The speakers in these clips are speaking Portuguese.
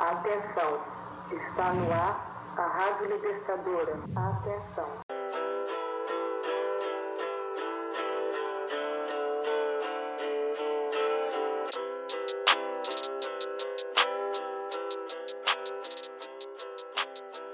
Atenção, está no ar a Rádio Libertadora. Atenção.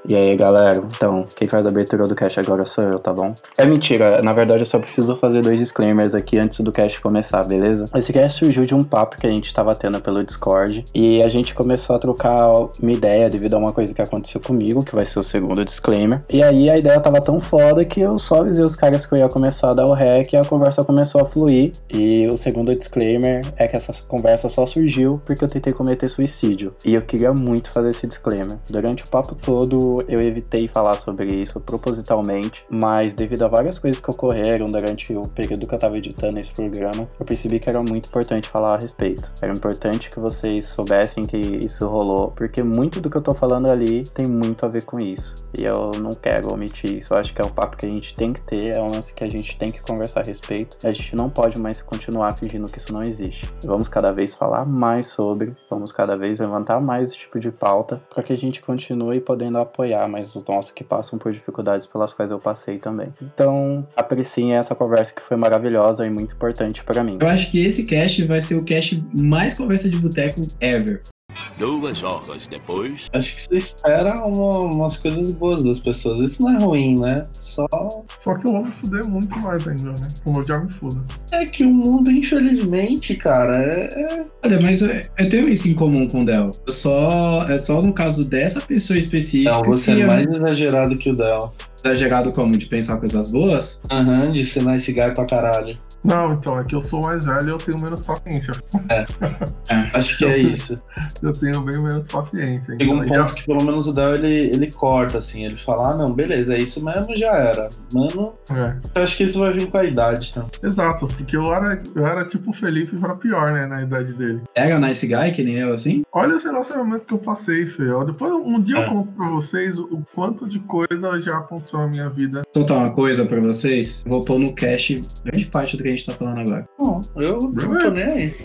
E aí, galera? Então, quem faz a abertura do cast agora sou eu, tá bom? É mentira, na verdade eu só preciso fazer dois disclaimers aqui antes do cast começar, beleza? Esse cast surgiu de um papo que a gente tava tendo pelo Discord e a gente começou a trocar uma ideia devido a uma coisa que aconteceu comigo, que vai ser o segundo disclaimer. E aí a ideia tava tão foda que eu só avisei os caras que eu ia começar a dar o rec e a conversa começou a fluir. E o segundo disclaimer é que essa conversa só surgiu porque eu tentei cometer suicídio. E eu queria muito fazer esse disclaimer. Durante o papo todo, eu evitei falar sobre isso propositalmente, mas devido a várias coisas que ocorreram durante o período que eu estava editando esse programa, eu percebi que era muito importante falar a respeito. Era importante que vocês soubessem que isso rolou, porque muito do que eu tô falando ali tem muito a ver com isso. E eu não quero omitir isso. Eu acho que é um papo que a gente tem que ter, é um lance que a gente tem que conversar a respeito. A gente não pode mais continuar fingindo que isso não existe. Vamos cada vez falar mais sobre, vamos cada vez levantar mais esse tipo de pauta para que a gente continue podendo apoiar apoiar, mas os nossos que passam por dificuldades pelas quais eu passei também. Então, apreciem essa conversa que foi maravilhosa e muito importante para mim. Eu acho que esse cast vai ser o cast mais conversa de boteco ever. Duas horas depois. Acho que você espera uma, umas coisas boas das pessoas. Isso não é ruim, né? Só. Só que eu vou me fuder muito mais ainda, né? Como eu já me fudo. É que o mundo, infelizmente, cara, é. é... Olha, mas eu, eu tenho isso em comum com o Del. Só, é só no caso dessa pessoa específica. Não, você é mais eu... exagerado que o Del. Exagerado como? De pensar coisas boas? Aham, uhum, de ser nice guy pra caralho. Não, então, é que eu sou mais velho e eu tenho menos paciência. É. é acho que é isso. Eu tenho bem menos paciência. Chega um então, ponto já... que pelo menos o Del ele, ele corta, assim, ele fala, ah, não, beleza, é isso mesmo, já era. Mano, é. eu acho que isso vai vir com a idade, então. Exato, porque eu era, eu era tipo o Felipe pra pior, né, na idade dele. Era nice guy, que nem eu, assim? Olha esse relacionamento que eu passei, Fê. Depois, um dia é. eu conto pra vocês o quanto de coisa já aconteceu na minha vida. Vou contar uma coisa pra vocês. Vou pôr no cache grande parte do que gente tá falando agora. Bom, eu não tô nem aí.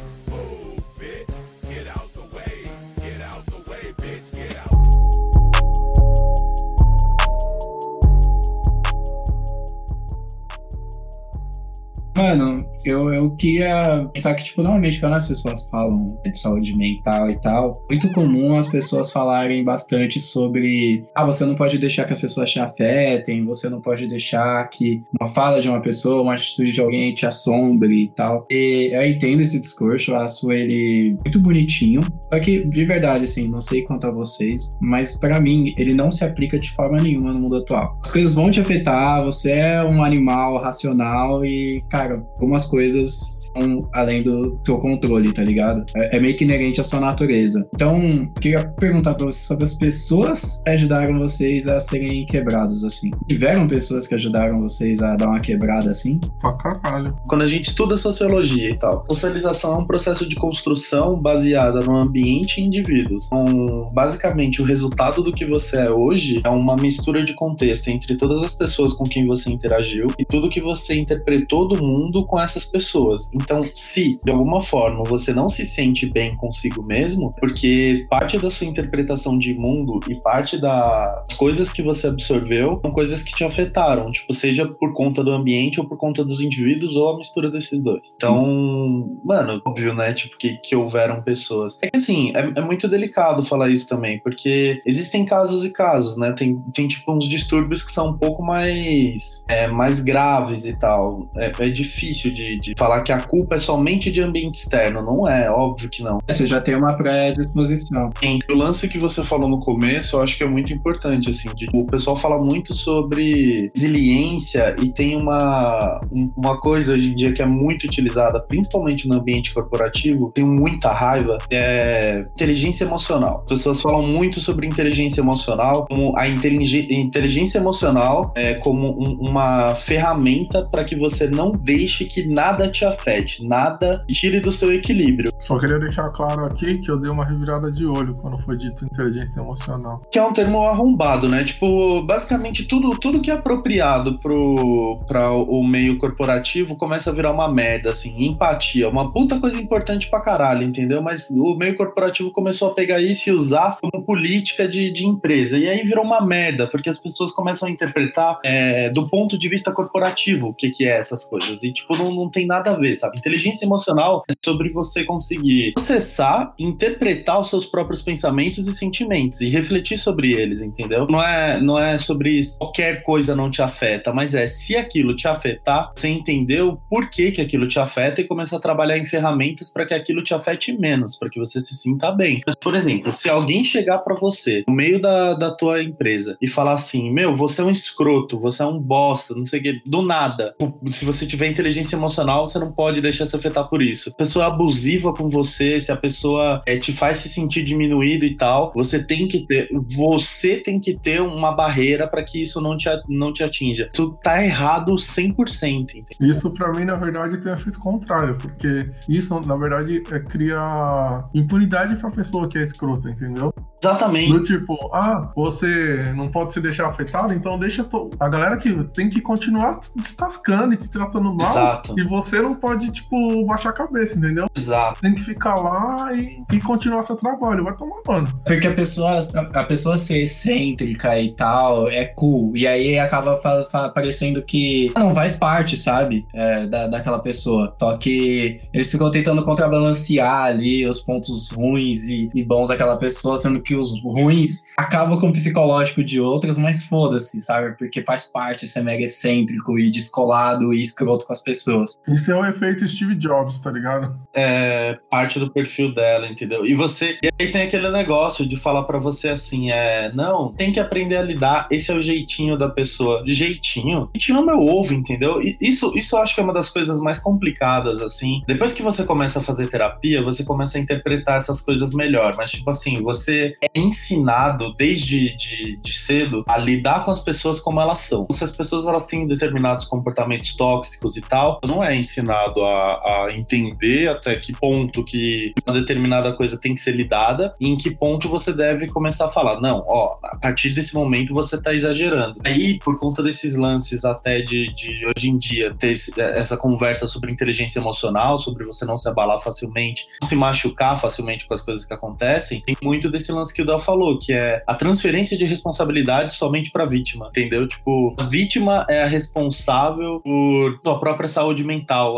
Mano, eu, eu queria pensar que, tipo, normalmente quando as pessoas falam de saúde mental e tal, muito comum as pessoas falarem bastante sobre ah, você não pode deixar que as pessoas te afetem, você não pode deixar que uma fala de uma pessoa, uma atitude de alguém te assombre e tal. E eu entendo esse discurso, eu acho ele muito bonitinho. Só que, de verdade, assim, não sei quanto a vocês, mas para mim, ele não se aplica de forma nenhuma no mundo atual. As coisas vão te afetar, você é um animal racional e, cara, algumas coisas são além do seu controle, tá ligado? É, é meio que inerente à sua natureza. Então, queria perguntar pra vocês sobre as pessoas que ajudaram vocês a serem quebrados, assim. Tiveram pessoas que ajudaram vocês a dar uma quebrada, assim? Pra caralho. Quando a gente estuda sociologia e tal, socialização é um processo de construção baseada no ambiente e indivíduos. Então, basicamente, o resultado do que você é hoje é uma mistura de contexto entre todas as pessoas com quem você interagiu e tudo que você interpretou do mundo com essas pessoas. Então, se de alguma forma você não se sente bem consigo mesmo, porque parte da sua interpretação de mundo e parte das coisas que você absorveu são coisas que te afetaram, tipo, seja por conta do ambiente ou por conta dos indivíduos ou a mistura desses dois. Então, mano, óbvio, né? Tipo, que, que houveram pessoas. É que assim, é, é muito delicado falar isso também, porque existem casos e casos, né? Tem, tem tipo uns distúrbios que são um pouco mais, é, mais graves e tal. É, é difícil de, de falar que a culpa é somente de ambiente externo. Não é, óbvio que não. Você já tem uma predisposição. Sim. O lance que você falou no começo, eu acho que é muito importante, assim. De, o pessoal fala muito sobre resiliência e tem uma, uma coisa hoje em dia que é muito utilizada, principalmente no ambiente corporativo, tem muita raiva, é inteligência emocional. As pessoas falam muito sobre inteligência emocional, como a inteligência emocional é como um, uma ferramenta para que você não deixe que nada te afete, nada tire do seu equilíbrio. Só queria deixar claro aqui que eu dei uma revirada de olho quando foi dito inteligência emocional. Que é um termo arrombado, né? Tipo, basicamente tudo, tudo que é apropriado pro, pra o meio corporativo começa a virar uma merda, assim. Empatia, uma puta coisa importante pra caralho, entendeu? Mas o meio corporativo começou a pegar isso e usar como política de, de empresa. E aí virou uma merda, porque as pessoas começam a interpretar é, do ponto de vista corporativo o que, que é essas coisas. E, tipo, não, não tem nada a ver, sabe? Inteligência emocional é sobre você conseguir processar, interpretar os seus próprios pensamentos e sentimentos e refletir sobre eles, entendeu? Não é, não é sobre qualquer coisa não te afeta, mas é se aquilo te afetar, você entender o porquê que aquilo te afeta e começar a trabalhar em ferramentas para que aquilo te afete menos, para que você se sinta bem. Mas, por exemplo, se alguém chegar para você no meio da, da tua empresa e falar assim: Meu, você é um escroto, você é um bosta, não sei o que, do nada. Se você tiver inteligência emocional, você não pode deixar se afetar por isso. A pessoa é abusiva com você, se a pessoa é, te faz se sentir diminuído e tal, você tem que ter, você tem que ter uma barreira para que isso não te, não te atinja. Isso tá errado 100%. Entendeu? Isso para mim, na verdade, tem um efeito contrário, porque isso, na verdade, é, cria impunidade pra pessoa que é escrota, entendeu? Exatamente. Do tipo, ah, você não pode se deixar afetado, então deixa to... a galera que tem que continuar te descascando e te tratando mal. Exato. E você não pode, tipo, baixar a cabeça, entendeu? Exato. Tem que ficar lá e, e continuar seu trabalho. Vai tomar mano. Porque a pessoa, a, a pessoa ser excêntrica e tal é cool. E aí acaba fa- fa- parecendo que não faz parte, sabe? É, da, daquela pessoa. Só que eles ficam tentando contrabalancear ali os pontos ruins e, e bons daquela pessoa, sendo que os ruins acabam com o psicológico de outras, mas foda-se, sabe? Porque faz parte ser mega excêntrico e descolado e escroto com as pessoas. Isso é o efeito Steve Jobs, tá ligado? é parte do perfil dela, entendeu? E você. E aí tem aquele negócio de falar pra você assim: é. Não, tem que aprender a lidar. Esse é o jeitinho da pessoa. Jeitinho? Jeitinho é meu ovo, entendeu? E isso, isso eu acho que é uma das coisas mais complicadas, assim. Depois que você começa a fazer terapia, você começa a interpretar essas coisas melhor. Mas, tipo assim, você é ensinado desde de, de cedo a lidar com as pessoas como elas são. Se as pessoas elas têm determinados comportamentos tóxicos e tal, não é ensinado a, a entender até que ponto que uma determinada coisa tem que ser lidada e em que ponto você deve começar a falar, não, ó, a partir desse momento você tá exagerando. Aí, por conta desses lances até de, de hoje em dia, ter esse- essa conversa sobre inteligência emocional, sobre você não se abalar facilmente, não se machucar facilmente com as coisas que acontecem, tem muito desse lance que o Dal falou, que é a transferência de responsabilidade somente pra vítima, entendeu? Tipo, a vítima é a responsável por sua própria saúde mental,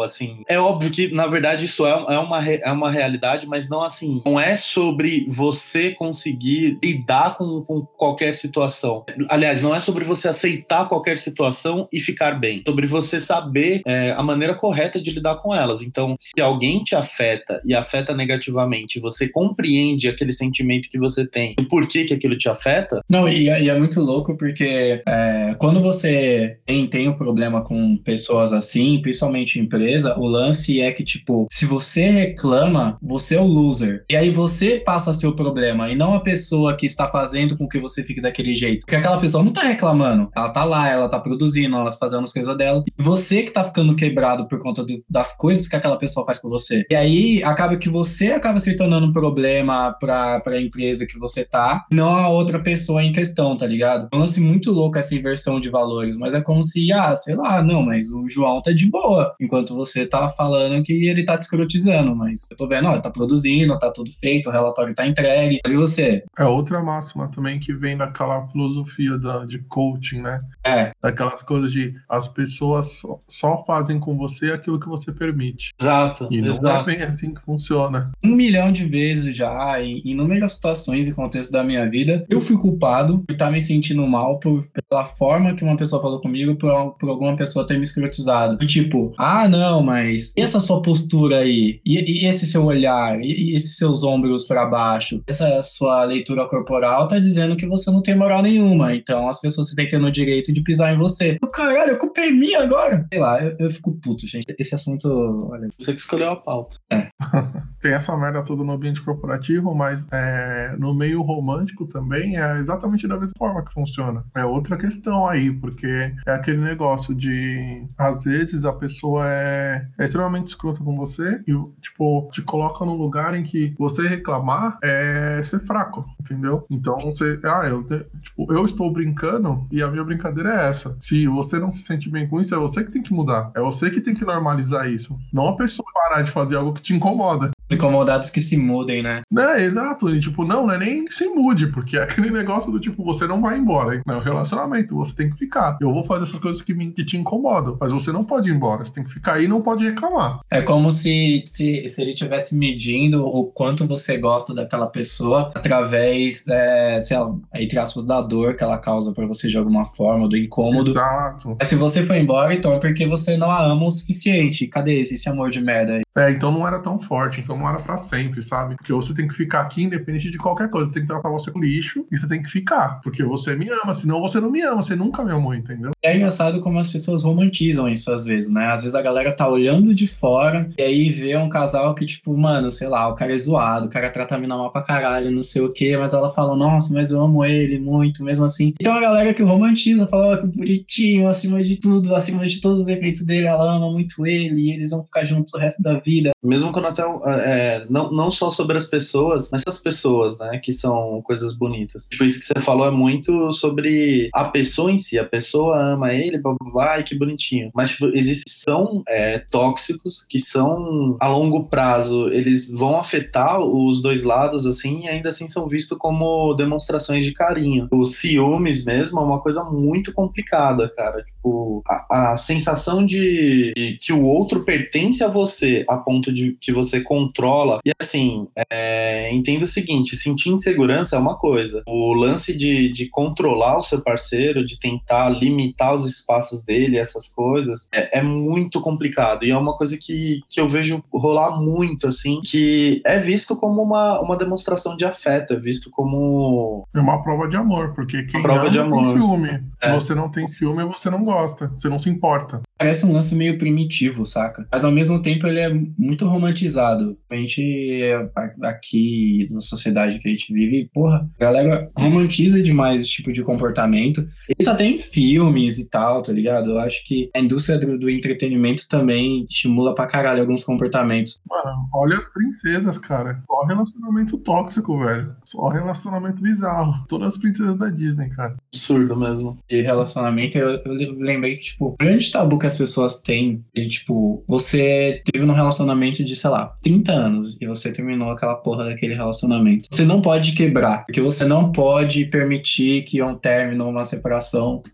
assim. É óbvio que, na verdade, isso é, é, uma, é uma realidade, mas não assim. Não é sobre você conseguir lidar com, com qualquer situação. Aliás, não é sobre você aceitar qualquer situação e ficar bem. É sobre você saber é, a maneira correta de lidar com elas. Então, se alguém te afeta e afeta negativamente, você compreende aquele sentimento que você tem e por que, que aquilo te afeta, Não, e, é- e é muito louco porque é, quando você tem, tem um problema com pessoas assim, principalmente em empresa, o lance é que, tipo, se você reclama, você é o loser. E aí você passa a ser o problema e não a pessoa que está fazendo com que você fique daquele jeito. Porque aquela pessoa não tá reclamando. Ela tá lá, ela tá produzindo, ela tá fazendo as coisas dela. E você que tá ficando quebrado por conta do- das coisas que aquela pessoa faz com você. E aí acaba que você acaba se tornando um problema pra, pra empresa que você tá, não a outra pessoa em questão, tá ligado? É um lance muito louco essa inversão de valores, mas é como se, ah, sei lá, não, mas o João tá de boa, enquanto você tá falando que ele tá te escrotizando, mas eu tô vendo, ó, ele tá produzindo, tá tudo feito, o relatório tá entregue. Mas e você? É outra máxima também que vem daquela filosofia da, de coaching, né? É, Daquelas coisas de as pessoas só, só fazem com você aquilo que você permite. exato, E não é exato. bem assim que funciona. um milhão de vezes já, em inúmeras situações e contextos da minha vida, eu fui culpado por estar me sentindo mal por, pela forma que uma pessoa falou comigo, por, por alguma pessoa ter me escrotizado. Do Tipo, ah, não, mas e essa sua postura aí? E, e esse seu olhar? E, e esses seus ombros pra baixo? Essa sua leitura corporal tá dizendo que você não tem moral nenhuma. Então as pessoas têm que ter o direito de pisar em você. Oh, caralho, a culpa é minha agora. Sei lá, eu, eu fico puto, gente. Esse assunto, olha, Você que escolheu a pauta. tem essa merda toda no ambiente corporativo, mas é, no meio romântico também é exatamente da mesma forma que funciona. É outra questão aí, porque é aquele negócio de às vezes a pessoa é, é extremamente escrota com você e, tipo, te coloca num lugar em que você reclamar é ser fraco, entendeu? Então você, ah, eu, tipo, eu estou brincando e a minha brincadeira é essa. Se você não se sente bem com isso, é você que tem que mudar. É você que tem que normalizar isso. Não a pessoa parar de fazer algo que te incomoda incomodados que se mudem, né? É, exato. E, tipo, não, não é nem se mude, porque é aquele negócio do tipo, você não vai embora. Não é um relacionamento, você tem que ficar. Eu vou fazer essas coisas que, me, que te incomodam, mas você não pode ir embora. Você tem que ficar aí e não pode reclamar. É como se, se, se ele estivesse medindo o quanto você gosta daquela pessoa através, é, sei lá, entre aspas, da dor que ela causa para você de alguma forma, do incômodo. Exato. Mas se você for embora, então é porque você não a ama o suficiente. Cadê esse, esse amor de merda aí? É, então não era tão forte, então não era para sempre, sabe? Porque você tem que ficar aqui independente de qualquer coisa. Tem que tratar você com lixo e você tem que ficar. Porque você me ama, senão você não me ama, você nunca me amou, entendeu? É engraçado como as pessoas romantizam isso às vezes, né? Às vezes a galera tá olhando de fora e aí vê um casal que, tipo, mano, sei lá, o cara é zoado, o cara trata a mina mal pra caralho, não sei o quê, mas ela fala, nossa, mas eu amo ele muito, mesmo assim. Então a galera que romantiza, fala, oh, que bonitinho, acima de tudo, acima de todos os efeitos dele, ela ama muito ele e eles vão ficar juntos o resto da vida. Mesmo quando até, é, não, não só sobre as pessoas, mas as pessoas, né, que são coisas bonitas. Tipo, isso que você falou é muito sobre a pessoa em si, a pessoa ama ele, ai, que bonitinho. Mas, tipo, existem, são é, tóxicos que são, a longo prazo, eles vão afetar os dois lados, assim, e ainda assim são vistos como demonstrações de carinho. Os ciúmes mesmo é uma coisa muito complicada, cara. Tipo, a, a sensação de, de que o outro pertence a você a ponto de que você controla. E assim, é, entenda o seguinte: sentir insegurança é uma coisa. O lance de, de controlar o seu parceiro, de tentar limitar os espaços dele, essas coisas, é, é, muito complicado. E é uma coisa que, que eu vejo rolar muito, assim, que é visto como uma, uma demonstração de afeto, é visto como. É uma prova de amor, porque quem prova ama de amor. tem ciúme. Se é. você não tem ciúme, você não gosta, você não se importa. Parece um lance meio primitivo, saca? Mas ao mesmo tempo ele é muito romantizado. A gente, aqui na sociedade que a gente vive, porra, a galera romantiza demais esse tipo de comportamento. Isso até em filmes e tal, tá ligado? Eu acho que a indústria do, do entretenimento também estimula pra caralho alguns comportamentos. Mano, olha as princesas, cara. Só relacionamento tóxico, velho. Só relacionamento bizarro. Todas as princesas da Disney, cara. Absurdo mesmo. E relacionamento, eu, eu lembrei que, tipo, o grande tabu que as pessoas têm é, tipo, você teve um relacionamento de, sei lá, 30 anos e você terminou aquela porra daquele relacionamento. Você não pode quebrar, porque você não pode permitir que um término, uma separação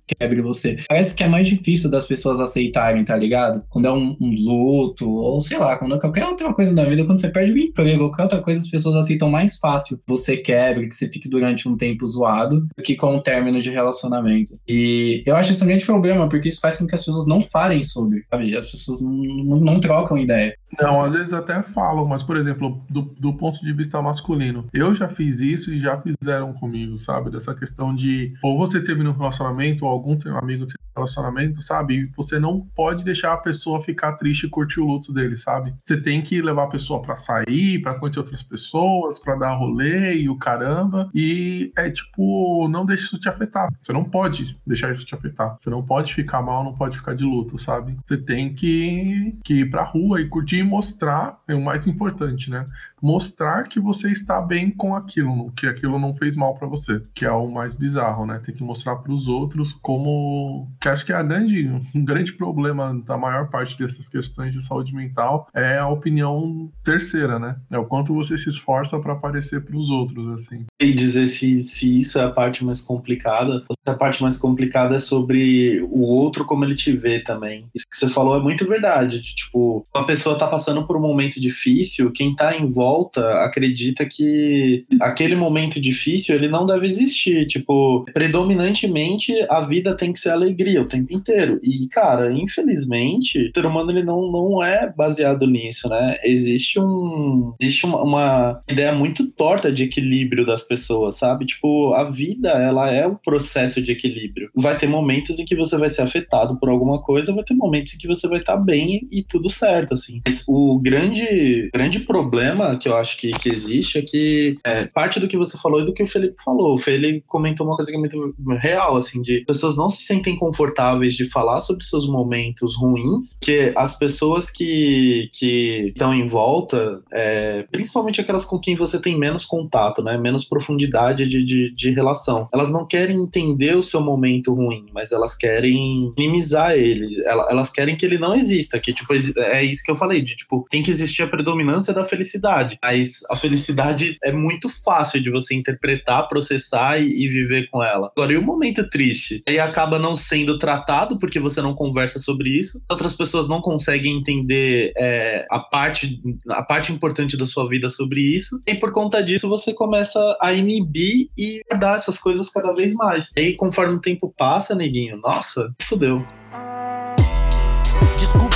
quebre você. Parece que é mais difícil das pessoas aceitarem, tá ligado? Quando é um, um luto, ou sei lá, quando é qualquer outra coisa na vida, quando você perde o emprego, qualquer outra coisa, as pessoas aceitam mais fácil você quebre, que você fique durante um tempo zoado, do que com um término de relacionamento. E eu acho isso um grande problema, porque isso faz com que as pessoas não falem sobre, sabe? As pessoas não, não, não trocam ideia. Não, às vezes até falam, mas, por exemplo, do, do ponto de vista masculino, eu já fiz isso e já fizeram comigo, sabe? Dessa questão de ou você termina um relacionamento, ou algum amigo termina um relacionamento, sabe? E você não pode deixar a pessoa ficar triste e curtir o luto dele, sabe? Você tem que levar a pessoa para sair, para conhecer outras pessoas, para dar rolê e o caramba. E é tipo, não deixe isso te afetar. Você não pode deixar isso te afetar. Você não pode ficar mal, não pode ficar de luto, sabe? Você tem que, que ir pra rua e curtir mostrar, é o mais importante, né? Mostrar que você está bem com aquilo, que aquilo não fez mal para você, que é o mais bizarro, né? Tem que mostrar para os outros como que acho que é a grande, um grande problema da maior parte dessas questões de saúde mental é a opinião terceira, né? É o quanto você se esforça para aparecer para os outros, assim. E dizer se, se isso é a parte mais complicada, se a parte mais complicada é sobre o outro como ele te vê também. Isso que você falou é muito verdade. De, tipo, a pessoa tá passando por um momento difícil, quem tá em volta acredita que aquele momento difícil ele não deve existir. Tipo, predominantemente a vida tem que ser alegria o tempo inteiro. E, cara, infelizmente, o ser humano ele não, não é baseado nisso, né? Existe um. Existe uma, uma ideia muito torta de equilíbrio das pessoas, sabe? Tipo, a vida, ela é um processo de equilíbrio. Vai ter momentos em que você vai ser afetado por alguma coisa, vai ter momentos em que você vai estar tá bem e tudo certo, assim. Mas o grande, grande problema que eu acho que, que existe é que é, parte do que você falou e do que o Felipe falou. O Felipe comentou uma coisa que é muito real, assim, de pessoas não se sentem confortáveis de falar sobre seus momentos ruins, que as pessoas que, que estão em volta, é, principalmente aquelas com quem você tem menos contato, né, menos profundidade de, de, de relação, elas não querem entender o seu momento ruim, mas elas querem minimizar ele, elas querem que ele não exista, que tipo, é isso que eu falei, de tipo, tem que existir a predominância da felicidade, mas a felicidade é muito fácil de você interpretar, processar e, e viver com ela. Agora, e o momento triste? Aí acaba não sendo tratado porque você não conversa sobre isso, outras pessoas não conseguem entender é, a parte a parte importante da sua vida sobre isso, e por conta disso você começa a inibir e guardar essas coisas cada vez mais. E aí, conforme o tempo passa, neguinho, nossa, fudeu.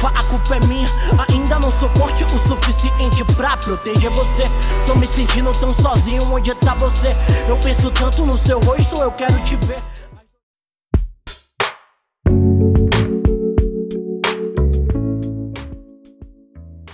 Desculpa, a culpa é minha. Ainda não sou forte o suficiente pra proteger você. Tô me sentindo tão sozinho, onde tá você? Eu penso tanto no seu rosto, eu quero te ver.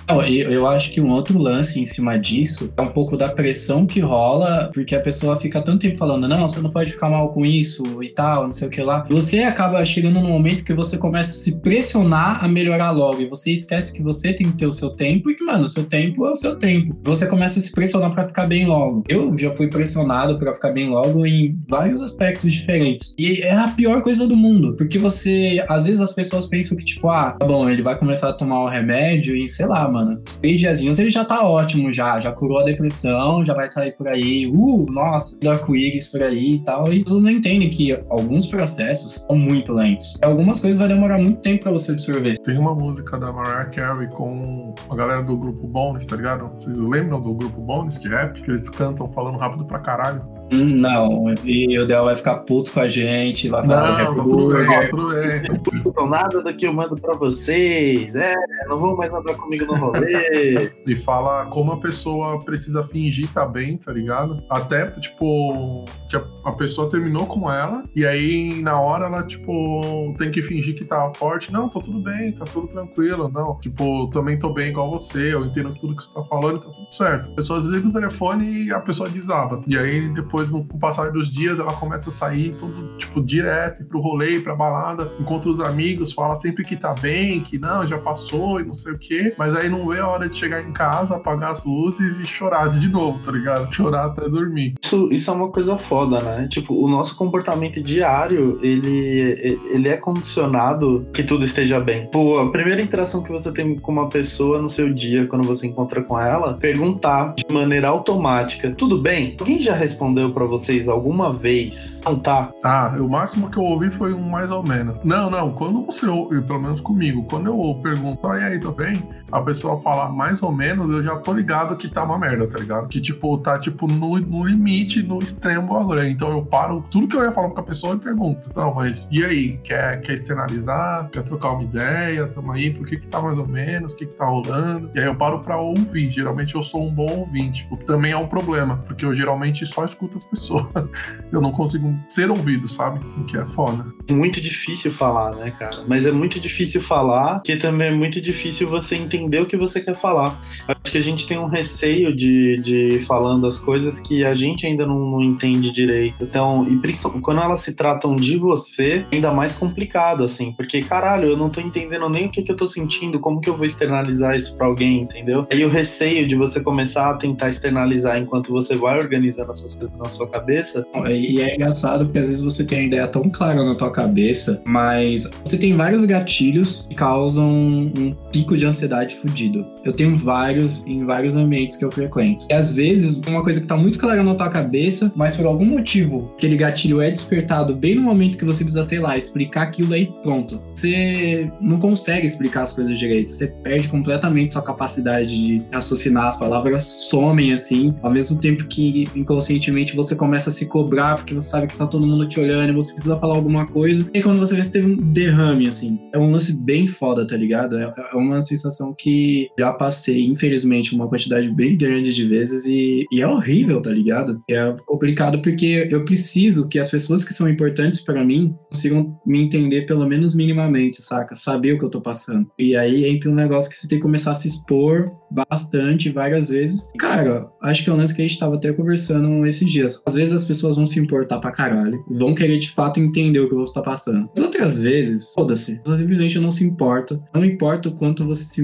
Eu, acho que um outro lance em cima disso é um pouco da pressão que rola, porque a pessoa fica tanto tempo falando, não, você não pode ficar mal com isso e tal, não sei o que lá. Você acaba chegando num momento que você começa a se pressionar a melhorar logo, e você esquece que você tem que ter o seu tempo e que, mano, o seu tempo é o seu tempo. Você começa a se pressionar para ficar bem logo. Eu já fui pressionado para ficar bem logo em vários aspectos diferentes. E é a pior coisa do mundo, porque você, às vezes as pessoas pensam que, tipo, ah, tá bom, ele vai começar a tomar o remédio e sei lá, mano mano. Três diazinhos ele já tá ótimo, já. Já curou a depressão, já vai sair por aí. Uh, nossa, do arco-íris por aí e tal. E vocês não entendem que alguns processos são muito lentos. Algumas coisas vai demorar muito tempo pra você absorver. Tem uma música da Mariah Carey com a galera do grupo Bones, tá ligado? Vocês lembram do grupo Bones de rap? Que eles cantam falando rápido pra caralho. Não, e o Del vai ficar puto com a gente, vai falar não, tudo bem. Então, nada daqui eu mando pra vocês. É, não vão mais andar comigo no rolê. e fala como a pessoa precisa fingir tá bem, tá ligado? Até, tipo, que a, a, pessoa terminou com ela, e aí na hora ela, tipo, tem que fingir que tá forte. Não, tá tudo bem, tá tudo tranquilo. Não, tipo, também tô bem igual você, eu entendo tudo que você tá falando, tá tudo certo. A pessoa desliga o telefone e a pessoa desaba. E aí depois depois, no passar dos dias, ela começa a sair tudo, tipo, direto, ir pro rolê, pra balada, encontra os amigos, fala sempre que tá bem, que não, já passou e não sei o quê, mas aí não vê a hora de chegar em casa, apagar as luzes e chorar de novo, tá ligado? Chorar até dormir. Isso, isso é uma coisa foda, né? Tipo, o nosso comportamento diário, ele, ele é condicionado que tudo esteja bem. Pô, a primeira interação que você tem com uma pessoa no seu dia, quando você encontra com ela, perguntar de maneira automática, tudo bem? Alguém já respondeu para vocês alguma vez? Não tá? Ah, o máximo que eu ouvi foi um mais ou menos. Não, não, quando você ouve, pelo menos comigo, quando eu pergunto, e aí, tá bem? A pessoa fala mais ou menos, eu já tô ligado que tá uma merda, tá ligado? Que, tipo, tá, tipo, no, no limite, no extremo agora. Então eu paro tudo que eu ia falar com a pessoa e pergunto, não, mas e aí? Quer, quer externalizar? Quer trocar uma ideia? Tamo aí, por que que tá mais ou menos? O que que tá rolando? E aí eu paro pra ouvir. Geralmente eu sou um bom ouvinte. O também é um problema, porque eu geralmente só escuto as pessoas. Eu não consigo ser ouvido, sabe? O que é foda. Muito difícil falar, né, cara? Mas é muito difícil falar, que também é muito difícil você entender o que você quer falar. Acho que a gente tem um receio de, de falando as coisas que a gente ainda não, não entende direito. Então, e principalmente quando elas se tratam de você, é ainda mais complicado, assim, porque caralho, eu não tô entendendo nem o que, que eu tô sentindo, como que eu vou externalizar isso pra alguém, entendeu? Aí o receio de você começar a tentar externalizar enquanto você vai organizando essas coisas na sua cabeça. E é engraçado porque às vezes você tem a ideia tão clara na tua cabeça, mas você tem vários gatilhos que causam um pico de ansiedade fudido. Eu tenho vários em vários ambientes que eu frequento. E às vezes, uma coisa que tá muito clara na tua cabeça, mas por algum motivo, aquele gatilho é despertado bem no momento que você precisa, sei lá, explicar aquilo aí pronto. Você não consegue explicar as coisas direito. Você perde completamente sua capacidade de raciocinar, as palavras somem assim, ao mesmo tempo que inconscientemente você começa a se cobrar porque você sabe que tá todo mundo te olhando e você precisa falar alguma coisa. E quando você vê, você teve um derrame, assim. É um lance bem foda, tá ligado? É, é uma sensação que já passei, infelizmente, uma quantidade bem grande de vezes e, e é horrível, tá ligado? É complicado porque eu preciso que as pessoas que são importantes para mim consigam me entender pelo menos minimamente, saca? Saber o que eu tô passando. E aí entra um negócio que você tem que começar a se expor bastante, várias vezes. Cara, acho que é um lance que a gente tava até conversando esses dias. Às vezes as pessoas vão se importar pra caralho, vão querer de fato entender o que você tá passando. As outras vezes, foda-se. As pessoas simplesmente não se importam. Não importa o quanto você se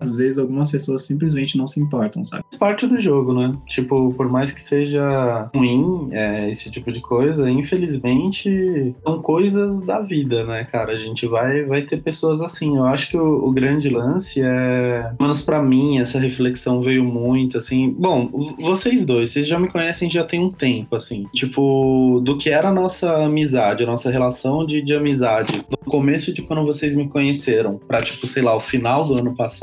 Às vezes algumas pessoas simplesmente não se importam, sabe? Faz parte do jogo, né? Tipo, por mais que seja ruim é, esse tipo de coisa, infelizmente são coisas da vida, né, cara? A gente vai, vai ter pessoas assim. Eu acho que o, o grande lance é, menos para mim, essa reflexão veio muito, assim. Bom, vocês dois, vocês já me conhecem já tem um tempo, assim. Tipo, do que era a nossa amizade, a nossa relação de, de amizade, no começo de quando vocês me conheceram, pra, tipo, sei lá, o final do ano passado,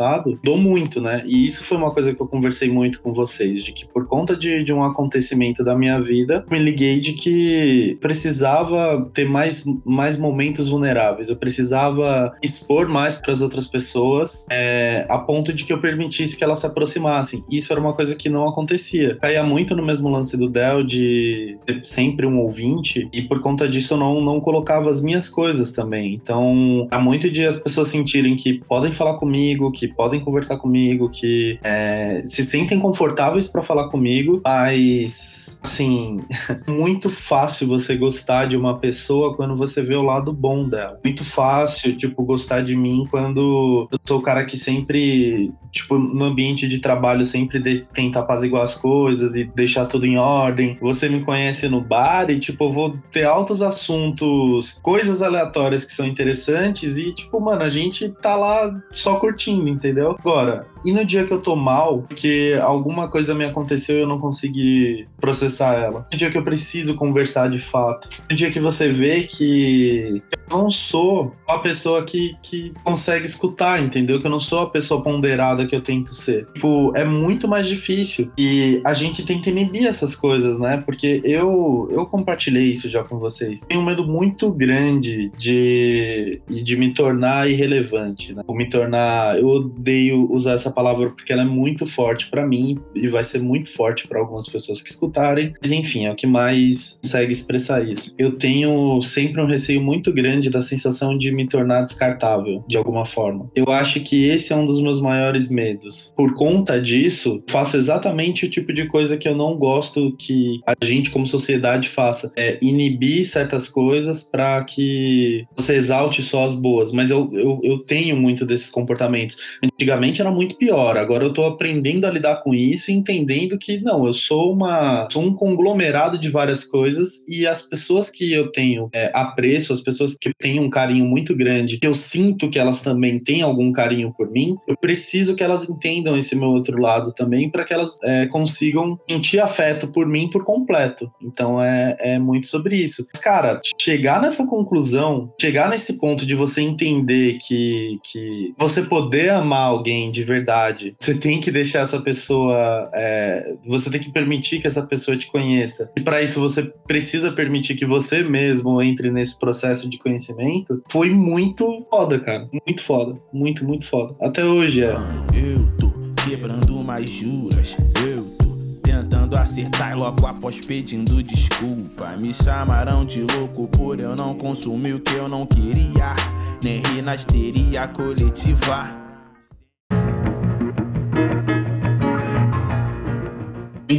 dou muito, né? E isso foi uma coisa que eu conversei muito com vocês, de que por conta de, de um acontecimento da minha vida, me liguei de que precisava ter mais, mais momentos vulneráveis, eu precisava expor mais para as outras pessoas, é, a ponto de que eu permitisse que elas se aproximassem. Isso era uma coisa que não acontecia. Caía muito no mesmo lance do Del de ter sempre um ouvinte, e por conta disso eu não, não colocava as minhas coisas também. Então, há muito de as pessoas sentirem que podem falar comigo, que podem conversar comigo, que é, se sentem confortáveis para falar comigo, mas, assim, muito fácil você gostar de uma pessoa quando você vê o lado bom dela. Muito fácil, tipo, gostar de mim quando eu sou o cara que sempre, tipo, no ambiente de trabalho, sempre de, tenta apaziguar as coisas e deixar tudo em ordem. Você me conhece no bar e, tipo, eu vou ter altos assuntos, coisas aleatórias que são interessantes e, tipo, mano, a gente tá lá só curtindo, entendeu? Agora, e no dia que eu tô mal, porque alguma coisa me aconteceu e eu não consegui processar ela? No dia que eu preciso conversar de fato? No dia que você vê que eu não sou a pessoa que, que consegue escutar, entendeu? Que eu não sou a pessoa ponderada que eu tento ser. Tipo, é muito mais difícil. E a gente tenta inibir essas coisas, né? Porque eu, eu compartilhei isso já com vocês. Tenho um medo muito grande de, de me tornar irrelevante, né? Ou me tornar. Eu odeio usar essa palavra porque ela é muito forte para mim e vai ser muito forte para algumas pessoas que escutarem. Mas enfim, é o que mais consegue expressar isso. Eu tenho sempre um receio muito grande da sensação de me tornar descartável de alguma forma. Eu acho que esse é um dos meus maiores medos. Por conta disso, faço exatamente o tipo de coisa que eu não gosto que a gente como sociedade faça, é inibir certas coisas para que você exalte só as boas. Mas eu, eu, eu tenho muito desses comportamentos. Antigamente era muito pior. Agora eu tô aprendendo a lidar com isso e entendendo que não, eu sou uma sou um conglomerado de várias coisas e as pessoas que eu tenho é, apreço, as pessoas que têm um carinho muito grande, que eu sinto que elas também têm algum carinho por mim, eu preciso que elas entendam esse meu outro lado também para que elas é, consigam sentir afeto por mim por completo. Então é, é muito sobre isso. Cara, chegar nessa conclusão, chegar nesse ponto de você entender que, que você poder amar alguém de verdade, você tem que deixar essa pessoa, é, você tem que permitir que essa pessoa te conheça. E para isso você precisa permitir que você mesmo entre nesse processo de conhecimento. Foi muito foda, cara. Muito foda. Muito, muito foda. Até hoje é. Eu tô quebrando mais juras. Eu tô tentando acertar logo após pedindo desculpa. Me chamarão de louco por eu não consumir o que eu não queria. Nem rir na histeria coletiva.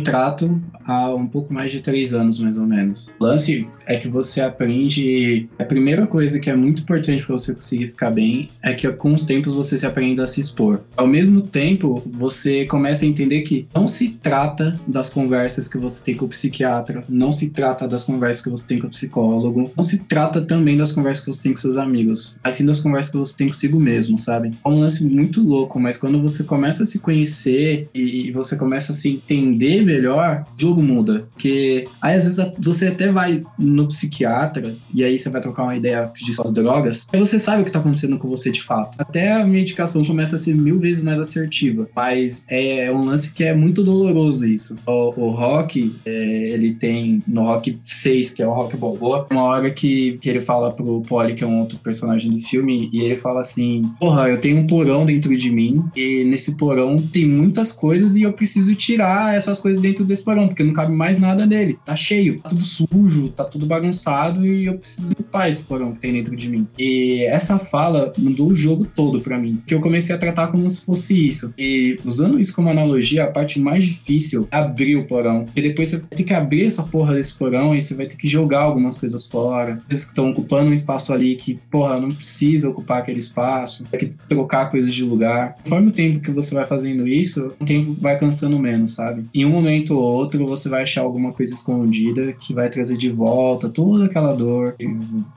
Trato há um pouco mais de três anos, mais ou menos. O lance é que você aprende. A primeira coisa que é muito importante para você conseguir ficar bem é que com os tempos você se aprende a se expor. Ao mesmo tempo, você começa a entender que não se trata das conversas que você tem com o psiquiatra, não se trata das conversas que você tem com o psicólogo, não se trata também das conversas que você tem com seus amigos, mas sim das conversas que você tem consigo mesmo, sabe? É um lance muito louco, mas quando você começa a se conhecer e você começa a se entender melhor, melhor, o jogo muda. Porque aí às vezes você até vai no psiquiatra e aí você vai trocar uma ideia de suas drogas, e você sabe o que tá acontecendo com você de fato. Até a medicação começa a ser mil vezes mais assertiva. Mas é um lance que é muito doloroso isso. O, o Rock, é, ele tem no Rock 6, que é o Rock Balboa, uma hora que, que ele fala pro Polly, que é um outro personagem do filme, e ele fala assim: Porra, eu tenho um porão dentro de mim, e nesse porão tem muitas coisas e eu preciso tirar essas coisas dentro desse porão, porque não cabe mais nada nele. Tá cheio, tá tudo sujo, tá tudo bagunçado e eu preciso limpar esse porão que tem dentro de mim. E essa fala mudou o jogo todo para mim, que eu comecei a tratar como se fosse isso. E usando isso como analogia, a parte mais difícil é abrir o porão, porque depois você vai ter que abrir essa porra desse porão e você vai ter que jogar algumas coisas fora, coisas que estão ocupando um espaço ali que, porra, não precisa ocupar aquele espaço, tem que trocar coisas de lugar. Conforme o tempo que você vai fazendo isso, o tempo vai cansando menos, sabe? Em um momento ou outro, você vai achar alguma coisa escondida que vai trazer de volta toda aquela dor,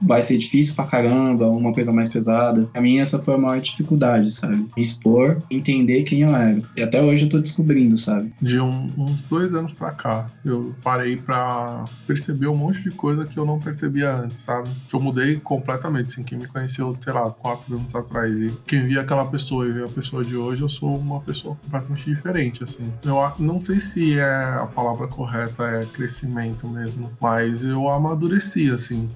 vai ser difícil pra caramba, uma coisa mais pesada. A mim, essa foi a maior dificuldade, sabe? Me expor, entender quem eu era. E até hoje eu tô descobrindo, sabe? De um, uns dois anos pra cá, eu parei pra perceber um monte de coisa que eu não percebia antes, sabe? Que eu mudei completamente, assim. Quem me conheceu, sei lá, quatro anos atrás e quem via aquela pessoa e vê a pessoa de hoje, eu sou uma pessoa completamente diferente, assim. Eu não sei se é a palavra correta, é crescimento mesmo, mas eu amadureci, assim.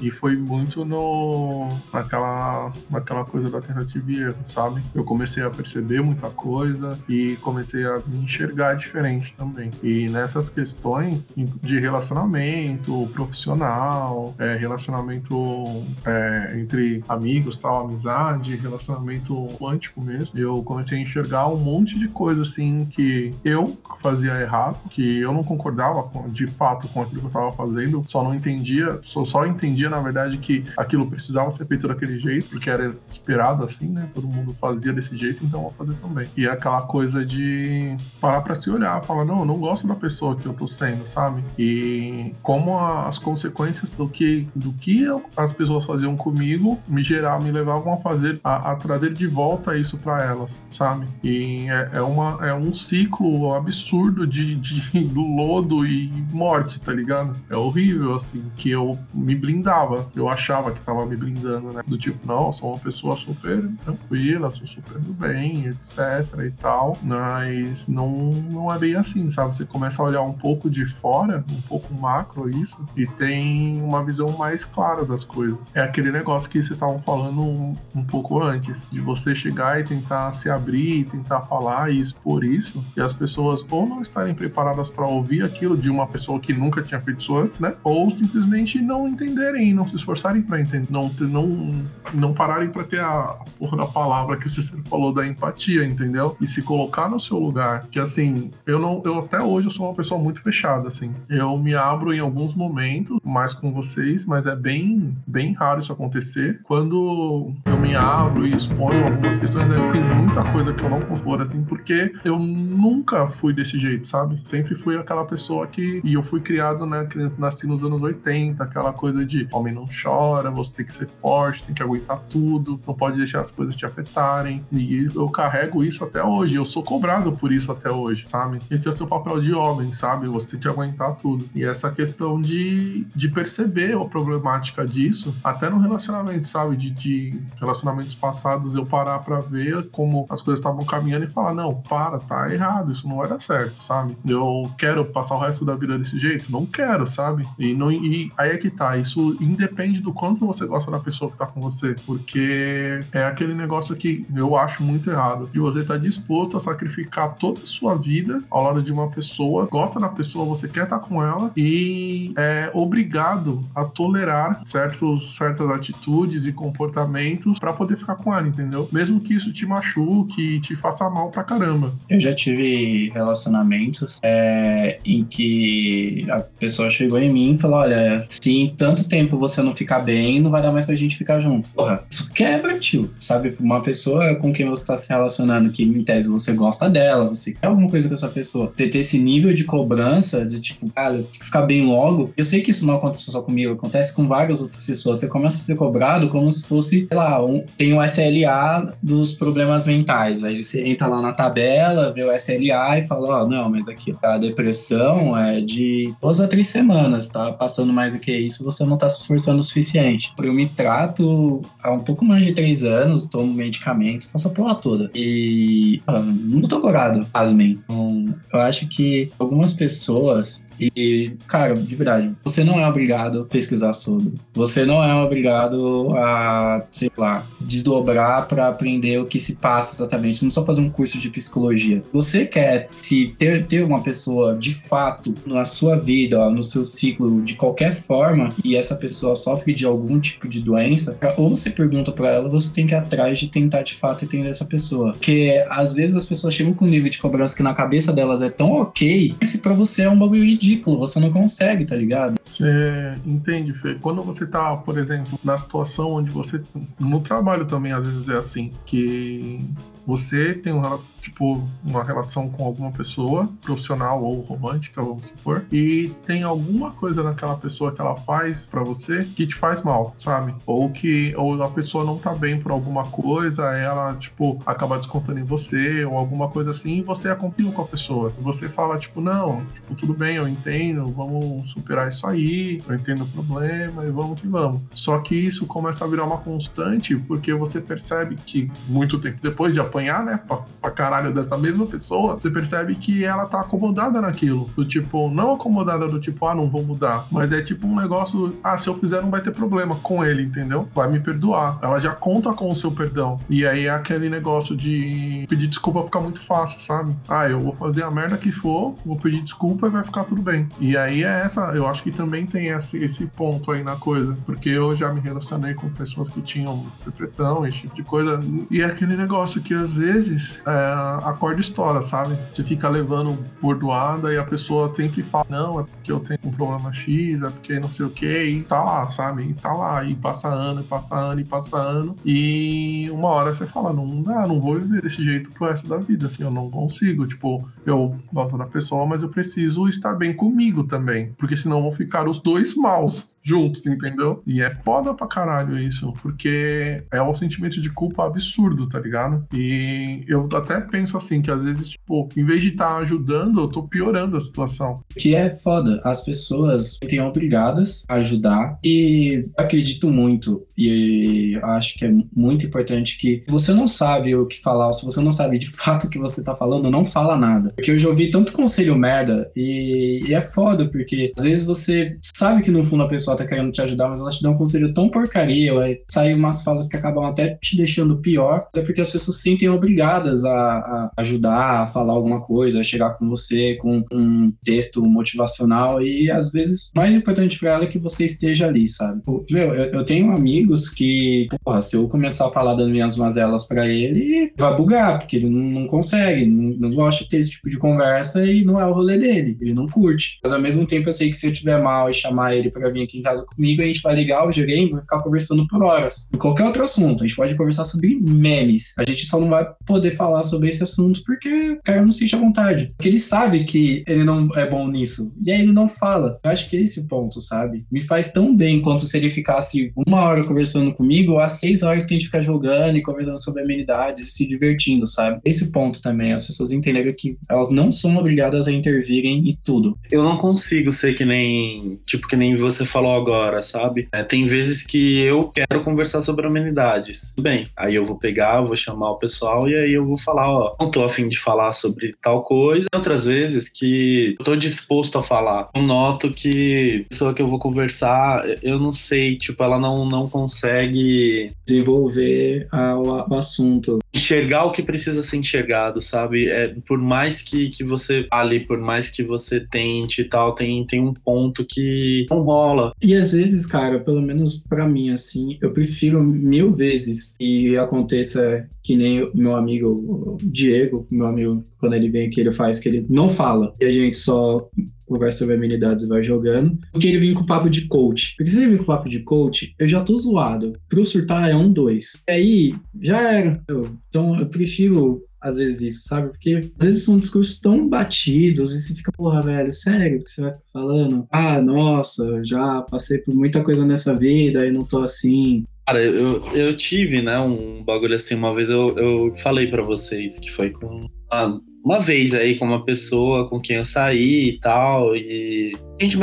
E foi muito no naquela, naquela coisa da tentativa sabe? Eu comecei a perceber muita coisa e comecei a me enxergar diferente também. E nessas questões de relacionamento profissional, é, relacionamento é, entre amigos, tal, amizade, relacionamento romântico mesmo, eu comecei a enxergar um monte de coisa assim que eu fazia errado, que eu não concordava de fato com aquilo que eu estava fazendo, só não entendia, só, só entendia na verdade que aquilo precisava ser feito daquele jeito, porque era esperado assim, né? Todo mundo fazia desse jeito, então vou fazer também. E é aquela coisa de parar para se olhar, falar, não, eu não gosto da pessoa que eu tô sendo, sabe? E como a, as consequências do que, do que eu, as pessoas faziam comigo me gerar, me levavam a fazer, a, a trazer de volta isso para elas, sabe? E é, é, uma, é um ciclo absurdo de, de, do lodo e morte, tá ligado? É horrível, assim, que eu me blindava. Eu achava que tava me blindando, né? Do tipo, não, sou uma pessoa super tranquila, sou super do bem, etc e tal. Mas não, não é bem assim, sabe? Você começa a olhar um pouco de fora, um pouco macro isso, e tem uma visão mais clara das coisas. É aquele negócio que vocês estavam falando um, um pouco antes, de você chegar e tentar se abrir, tentar falar e expor isso, e as pessoas ou não estarem preparadas para ouvir aquilo de uma pessoa que nunca tinha feito isso antes, né? Ou simplesmente não entenderem, não se esforçarem para entender, não, não, não pararem para ter a porra da palavra que você falou da empatia, entendeu? E se colocar no seu lugar, que assim, eu não, eu até hoje eu sou uma pessoa muito fechada, assim. Eu me abro em alguns momentos, mais com vocês, mas é bem, bem raro isso acontecer. Quando eu me abro e exponho algumas questões, é, tem muita coisa que eu não consigo, assim, porque eu nunca fui desse jeito, sabe? Sempre fui aquela pessoa que. E eu fui criado, né? Nasci nos anos 80, aquela coisa de homem não chora, você tem que ser forte, tem que aguentar tudo, não pode deixar as coisas te afetarem. E eu carrego isso até hoje. Eu sou cobrado por isso até hoje, sabe? Esse é o seu papel de homem, sabe? Você tem que aguentar tudo. E essa questão de, de perceber a problemática disso, até no relacionamento, sabe? De, de relacionamentos passados, eu parar pra ver como as coisas estavam caminhando e falar: não, para, tá errado, isso não dar certo, sabe? Eu quero passar o resto da vida desse jeito? Não quero, sabe? E, não, e aí é que tá, isso independe do quanto você gosta da pessoa que tá com você, porque é aquele negócio que eu acho muito errado, de você tá disposto a sacrificar toda a sua vida ao lado de uma pessoa, gosta da pessoa, você quer estar tá com ela e é obrigado a tolerar certos, certas atitudes e comportamentos para poder ficar com ela, entendeu? Mesmo que isso te machuque e te faça mal pra caramba. Eu já tive relacionamentos é, em que a pessoa chegou em mim e falou: Olha, se em tanto tempo você não ficar bem, não vai dar mais pra gente ficar junto. Porra, isso quebra, tio. Sabe? Uma pessoa com quem você tá se relacionando, que em tese você gosta dela, você quer alguma coisa com essa pessoa. Você ter esse nível de cobrança, de tipo, cara, você tem que ficar bem logo. Eu sei que isso não acontece só comigo, acontece com várias outras pessoas. Você começa a ser cobrado como se fosse, sei lá, um, tem um SLA dos problemas mentais. Aí você entra lá na tabela, vê o SLA e fala, ó, oh, não, mas mais aquilo. A depressão é de duas a três semanas, tá? Passando mais do que isso, você não tá se esforçando o suficiente. Eu me trato há um pouco mais de três anos, tomo medicamento, faço a porra toda. E ah, não tô curado, pasmem. Então, eu acho que algumas pessoas e, cara, de verdade, você não é obrigado a pesquisar sobre. Você não é obrigado a, sei lá, desdobrar para aprender o que se passa exatamente. Não só fazer um curso de psicologia. Você quer se ter, ter uma pessoa de fato na sua vida, no seu ciclo, de qualquer forma, e essa pessoa sofre de algum tipo de doença, ou você pergunta para ela, você tem que ir atrás de tentar de fato entender essa pessoa. Porque às vezes as pessoas chegam com um nível de cobrança que na cabeça delas é tão ok, que se pra você é um bagulho ridículo, você não consegue, tá ligado? Você entende, Fê? Quando você tá, por exemplo, na situação onde você. No trabalho também, às vezes é assim, que você tem um, tipo, uma relação com alguma pessoa, profissional ou romântica, vamos supor, e tem alguma coisa naquela pessoa que ela faz para você que te faz mal, sabe? Ou que ou a pessoa não tá bem por alguma coisa, ela, tipo, acaba descontando em você, ou alguma coisa assim, e você acompanha com a pessoa. Você fala, tipo, não, tipo, tudo bem, eu entendo, vamos superar isso aí, eu entendo o problema e vamos que vamos. Só que isso começa a virar uma constante porque você percebe que muito tempo depois de apanhar, né, pra, pra caralho dessa mesma pessoa, você percebe que ela tá acomodada naquilo. Do tipo, não acomodada do tipo, ah, não vou mudar. Mas é tipo um negócio, ah, se eu fizer não vai ter problema com ele, entendeu? Vai me perdoar. Ela já conta com o seu perdão. E aí é aquele negócio de pedir desculpa fica muito fácil, sabe? Ah, eu vou fazer a merda que for, vou pedir desculpa e vai ficar tudo bem. E aí é essa, eu acho que também tem esse, esse ponto aí na coisa. Porque eu já me relacionei com pessoas que tinham depressão, esse tipo de coisa. E é aquele negócio que às vezes é, a corda estoura, sabe? Você fica levando bordoada e a pessoa sempre fala, não, é porque eu tenho um problema X, é porque não sei o que, e tá lá, sabe? E tá lá, e passa ano, e passa ano, e passa ano, e uma hora você fala, não dá, não vou viver desse jeito pro resto da vida, assim, eu não consigo, tipo, eu gosto da pessoa, mas eu preciso estar bem comigo também, porque senão vão ficar os dois maus juntos, entendeu? E é foda pra caralho isso, porque é um sentimento de culpa absurdo, tá ligado? E eu até penso assim, que às vezes, tipo, em vez de estar tá ajudando, eu tô piorando a situação. Que é foda, as pessoas têm obrigadas a ajudar e acredito muito e acho que é muito importante que se você não sabe o que falar, ou se você não sabe de fato o que você tá falando, não fala nada. Porque eu já ouvi tanto conselho merda e, e é foda, porque às vezes você sabe que no fundo a pessoa tá querendo te ajudar, mas ela te dá um conselho tão porcaria, vai sair umas falas que acabam até te deixando pior, é porque as pessoas se sentem obrigadas a, a, ajudar, a falar alguma coisa, a chegar com você com um texto motivacional e às vezes mais importante para ela é que você esteja ali, sabe? Meu, eu, eu tenho amigos que, porra, se eu começar a falar das minhas mazelas para ele, vai bugar, porque ele não, não consegue, não, não gosta de ter esse tipo de conversa e não é o rolê dele, ele não curte. Mas ao mesmo tempo eu sei que se eu tiver mal e chamar ele para vir aqui casa comigo, a gente vai ligar o videogame e vai ficar conversando por horas. E qualquer outro assunto. A gente pode conversar sobre memes. A gente só não vai poder falar sobre esse assunto porque o cara não se sente à vontade. Porque ele sabe que ele não é bom nisso. E aí ele não fala. Eu acho que é esse o ponto, sabe? Me faz tão bem quanto se ele ficasse uma hora conversando comigo ou às seis horas que a gente fica jogando e conversando sobre amenidades e se divertindo, sabe? Esse ponto também. As pessoas entenderem que elas não são obrigadas a intervirem em tudo. Eu não consigo ser que nem, tipo, que nem você falou agora, sabe? É, tem vezes que eu quero conversar sobre amenidades. Bem, aí eu vou pegar, vou chamar o pessoal e aí eu vou falar, ó, não tô afim de falar sobre tal coisa. Outras vezes que eu tô disposto a falar. Eu noto que a pessoa que eu vou conversar, eu não sei, tipo, ela não, não consegue desenvolver a, o, o assunto enxergar o que precisa ser enxergado, sabe? É, por mais que, que você fale, por mais que você tente e tal, tem, tem um ponto que não rola. E às vezes, cara, pelo menos para mim, assim, eu prefiro mil vezes que aconteça que nem meu amigo Diego, meu amigo, quando ele vem aqui, ele faz que ele não fala. E a gente só conversa sobre amenidades e vai jogando. Porque ele vem com papo de coach. Porque se ele vem com papo de coach, eu já tô zoado. Pro surtar é um, dois. E aí, já era. Então eu prefiro às vezes isso, sabe? Porque às vezes são discursos tão batidos e você fica, porra, velho, sério que você vai falando? Ah, nossa, já passei por muita coisa nessa vida e não tô assim. Cara, eu, eu tive, né, um bagulho assim, uma vez eu, eu falei para vocês que foi com. Ah, uma vez aí com uma pessoa com quem eu saí e tal, e a gente,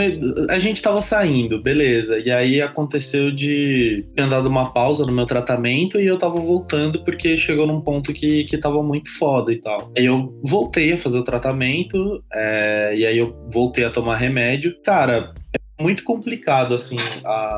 a gente tava saindo, beleza. E aí aconteceu de ter dado uma pausa no meu tratamento e eu tava voltando porque chegou num ponto que, que tava muito foda e tal. Aí eu voltei a fazer o tratamento, é, e aí eu voltei a tomar remédio. Cara, muito complicado, assim,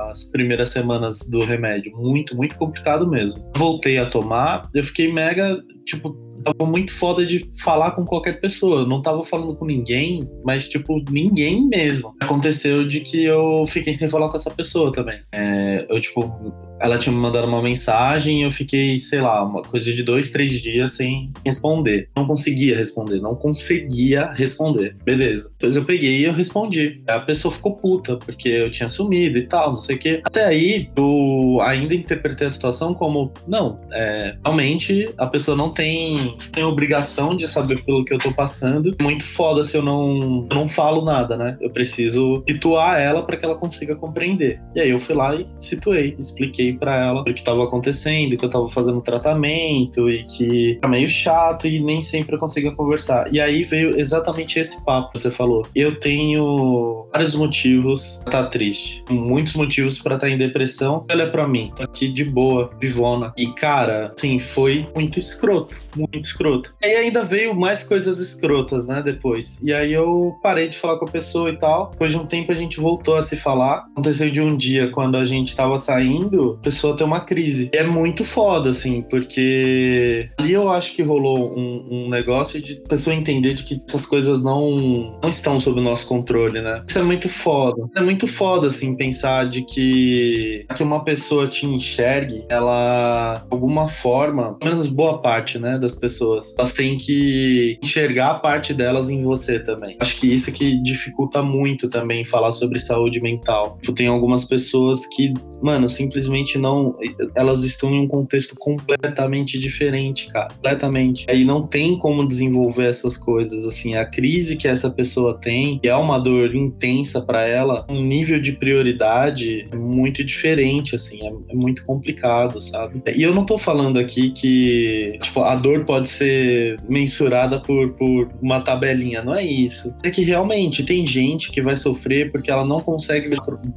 as primeiras semanas do remédio. Muito, muito complicado mesmo. Voltei a tomar, eu fiquei mega, tipo, tava muito foda de falar com qualquer pessoa. Eu não tava falando com ninguém, mas, tipo, ninguém mesmo. Aconteceu de que eu fiquei sem falar com essa pessoa também. É, eu, tipo, ela tinha me mandado uma mensagem e eu fiquei, sei lá, uma coisa de dois, três dias sem responder. Não conseguia responder, não conseguia responder. Beleza. Depois eu peguei e eu respondi. A pessoa ficou puta, porque eu tinha sumido e tal, não sei o quê. Até aí, eu ainda interpretei a situação como, não, é, realmente a pessoa não tem, tem obrigação de saber pelo que eu tô passando. Muito foda se eu não, não falo nada, né? Eu preciso situar ela para que ela consiga compreender. E aí eu fui lá e situei, expliquei expliquei para ela o que estava acontecendo, que eu estava fazendo tratamento e que era meio chato e nem sempre eu conseguia conversar. E aí veio exatamente esse papo que você falou. Eu tenho vários motivos pra estar tá triste, muitos motivos para estar tá em depressão. Olha para mim, tô aqui de boa, vivona. E cara, sim, foi muito escroto, muito escroto. E ainda veio mais coisas escrotas, né, depois. E aí eu parei de falar com a pessoa e tal. Depois de um tempo a gente voltou a se falar. Aconteceu de um dia quando a gente tava saindo, a pessoa ter uma crise. E é muito foda, assim, porque ali eu acho que rolou um, um negócio de pessoa entender de que essas coisas não, não estão sob o nosso controle, né? Isso é muito foda. É muito foda, assim, pensar de que, que uma pessoa te enxergue, ela, de alguma forma, pelo menos boa parte, né, das pessoas, elas têm que enxergar a parte delas em você também. Acho que isso que dificulta muito também falar sobre saúde mental. Tipo, tem algumas pessoas que, mano, simplesmente realmente não. Elas estão em um contexto completamente diferente, cara. Completamente. Aí não tem como desenvolver essas coisas, assim. A crise que essa pessoa tem, que é uma dor intensa para ela, um nível de prioridade é muito diferente, assim. É, é, muito complicado, sabe? E eu não tô falando aqui que, tipo, a dor pode ser mensurada por, por uma tabelinha. Não é isso. É que realmente tem gente que vai sofrer porque ela não consegue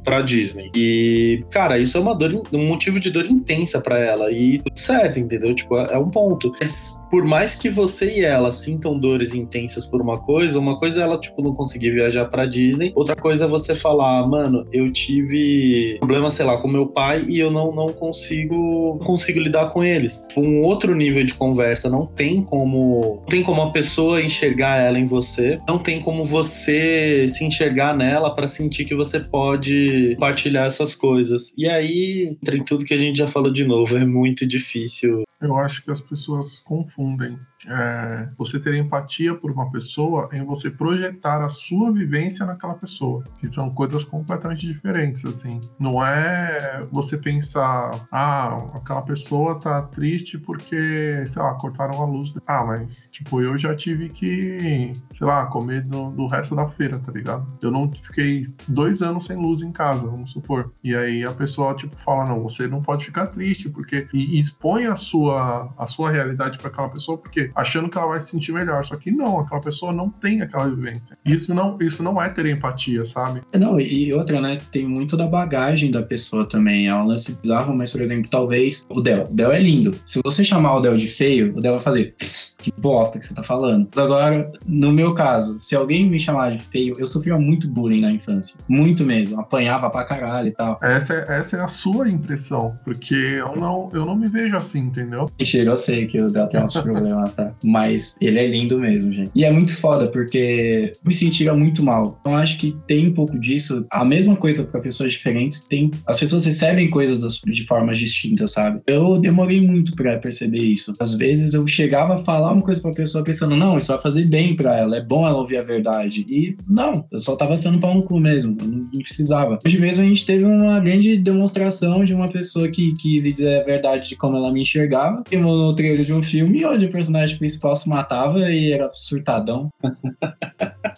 pra Disney. E, cara, isso é uma dor, um motivo de dor intensa para ela. E tudo certo, entendeu? Tipo, é um ponto. Mas por mais que você e ela sintam dores intensas por uma coisa, uma coisa é ela, tipo, não conseguir viajar pra Disney, outra coisa é você falar, mano, eu tive problema, sei lá, com meu pai e eu não, não consigo não consigo lidar com eles. Um outro nível de conversa, não tem como não tem como a pessoa enxergar ela em você, não tem como você se enxergar nela para sentir que você pode compartilhar essas coisas. E aí, em tudo que a gente já falou de novo, é muito difícil. Eu acho que as pessoas confundem é, você ter empatia por uma pessoa em você projetar a sua vivência naquela pessoa, que são coisas completamente diferentes, assim. Não é você pensar, ah, aquela pessoa tá triste porque, sei lá, cortaram a luz. Ah, mas, tipo, eu já tive que, sei lá, comer do, do resto da feira, tá ligado? Eu não fiquei dois anos sem luz em casa, vamos supor. E aí a pessoa, tipo, fala, não, você não pode ficar triste, porque... E expõe a sua, a sua realidade para aquela pessoa, porque achando que ela vai se sentir melhor. Só que não, aquela pessoa não tem aquela vivência. Isso não, isso não é ter empatia, sabe? É, não, e outra, né? Tem muito da bagagem da pessoa também. É um lance bizarro, mas, por exemplo, talvez o Del. O Del é lindo. Se você chamar o Del de feio, o Del vai fazer que bosta que você tá falando. Agora, no meu caso, se alguém me chamar de feio, eu sofria muito bullying na infância. Muito mesmo. Apanhava pra caralho e tal. Essa é, essa é a sua impressão, porque eu não, eu não me vejo assim, entendeu? Mentira, eu sei que o Del tem uns problemas, tá? Mas ele é lindo mesmo, gente. E é muito foda, porque me sentia muito mal. Então acho que tem um pouco disso. A mesma coisa para pessoas diferentes, tem. As pessoas recebem coisas de formas distintas, sabe? Eu demorei muito para perceber isso. Às vezes eu chegava a falar uma coisa pra pessoa pensando, não, isso vai fazer bem para ela, é bom ela ouvir a verdade. E não, eu só tava sendo pau no cu mesmo, não precisava. Hoje mesmo a gente teve uma grande demonstração de uma pessoa que quis dizer a verdade de como ela me enxergava, queimou no trailer de um filme onde o personagem principal se matava e era surtadão.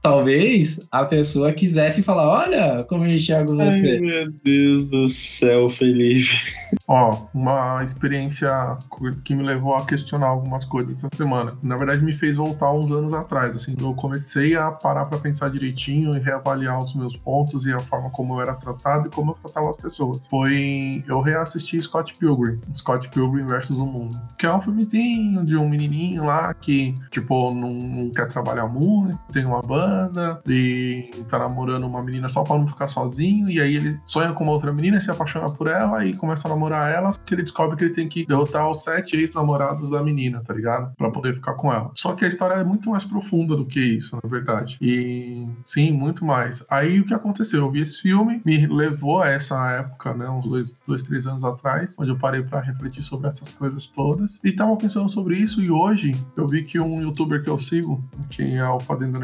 Talvez a pessoa quisesse falar: Olha como eu enxergo Ai, você. meu Deus do céu, Felipe. Ó, uma experiência que me levou a questionar algumas coisas essa semana. Na verdade, me fez voltar uns anos atrás. Assim, eu comecei a parar pra pensar direitinho e reavaliar os meus pontos e a forma como eu era tratado e como eu tratava as pessoas. Foi. Eu reassisti Scott Pilgrim, Scott Pilgrim versus o Mundo. Que é um filmezinho de um menininho lá que, tipo, não, não quer trabalhar muito, tem uma banda e tá namorando uma menina só pra não ficar sozinho. E aí ele sonha com uma outra menina, se apaixona por ela e começa a namorar ela, que ele descobre que ele tem que derrotar os sete ex-namorados da menina, tá ligado? Pra poder ficar com ela. Só que a história é muito mais profunda do que isso, na verdade. E sim, muito mais. Aí o que aconteceu? Eu vi esse filme, me levou a essa época, né? Uns dois, dois três anos atrás, onde eu parei pra refletir sobre essas coisas todas. E tava pensando sobre isso, e hoje eu vi que um youtuber que eu sigo, que é o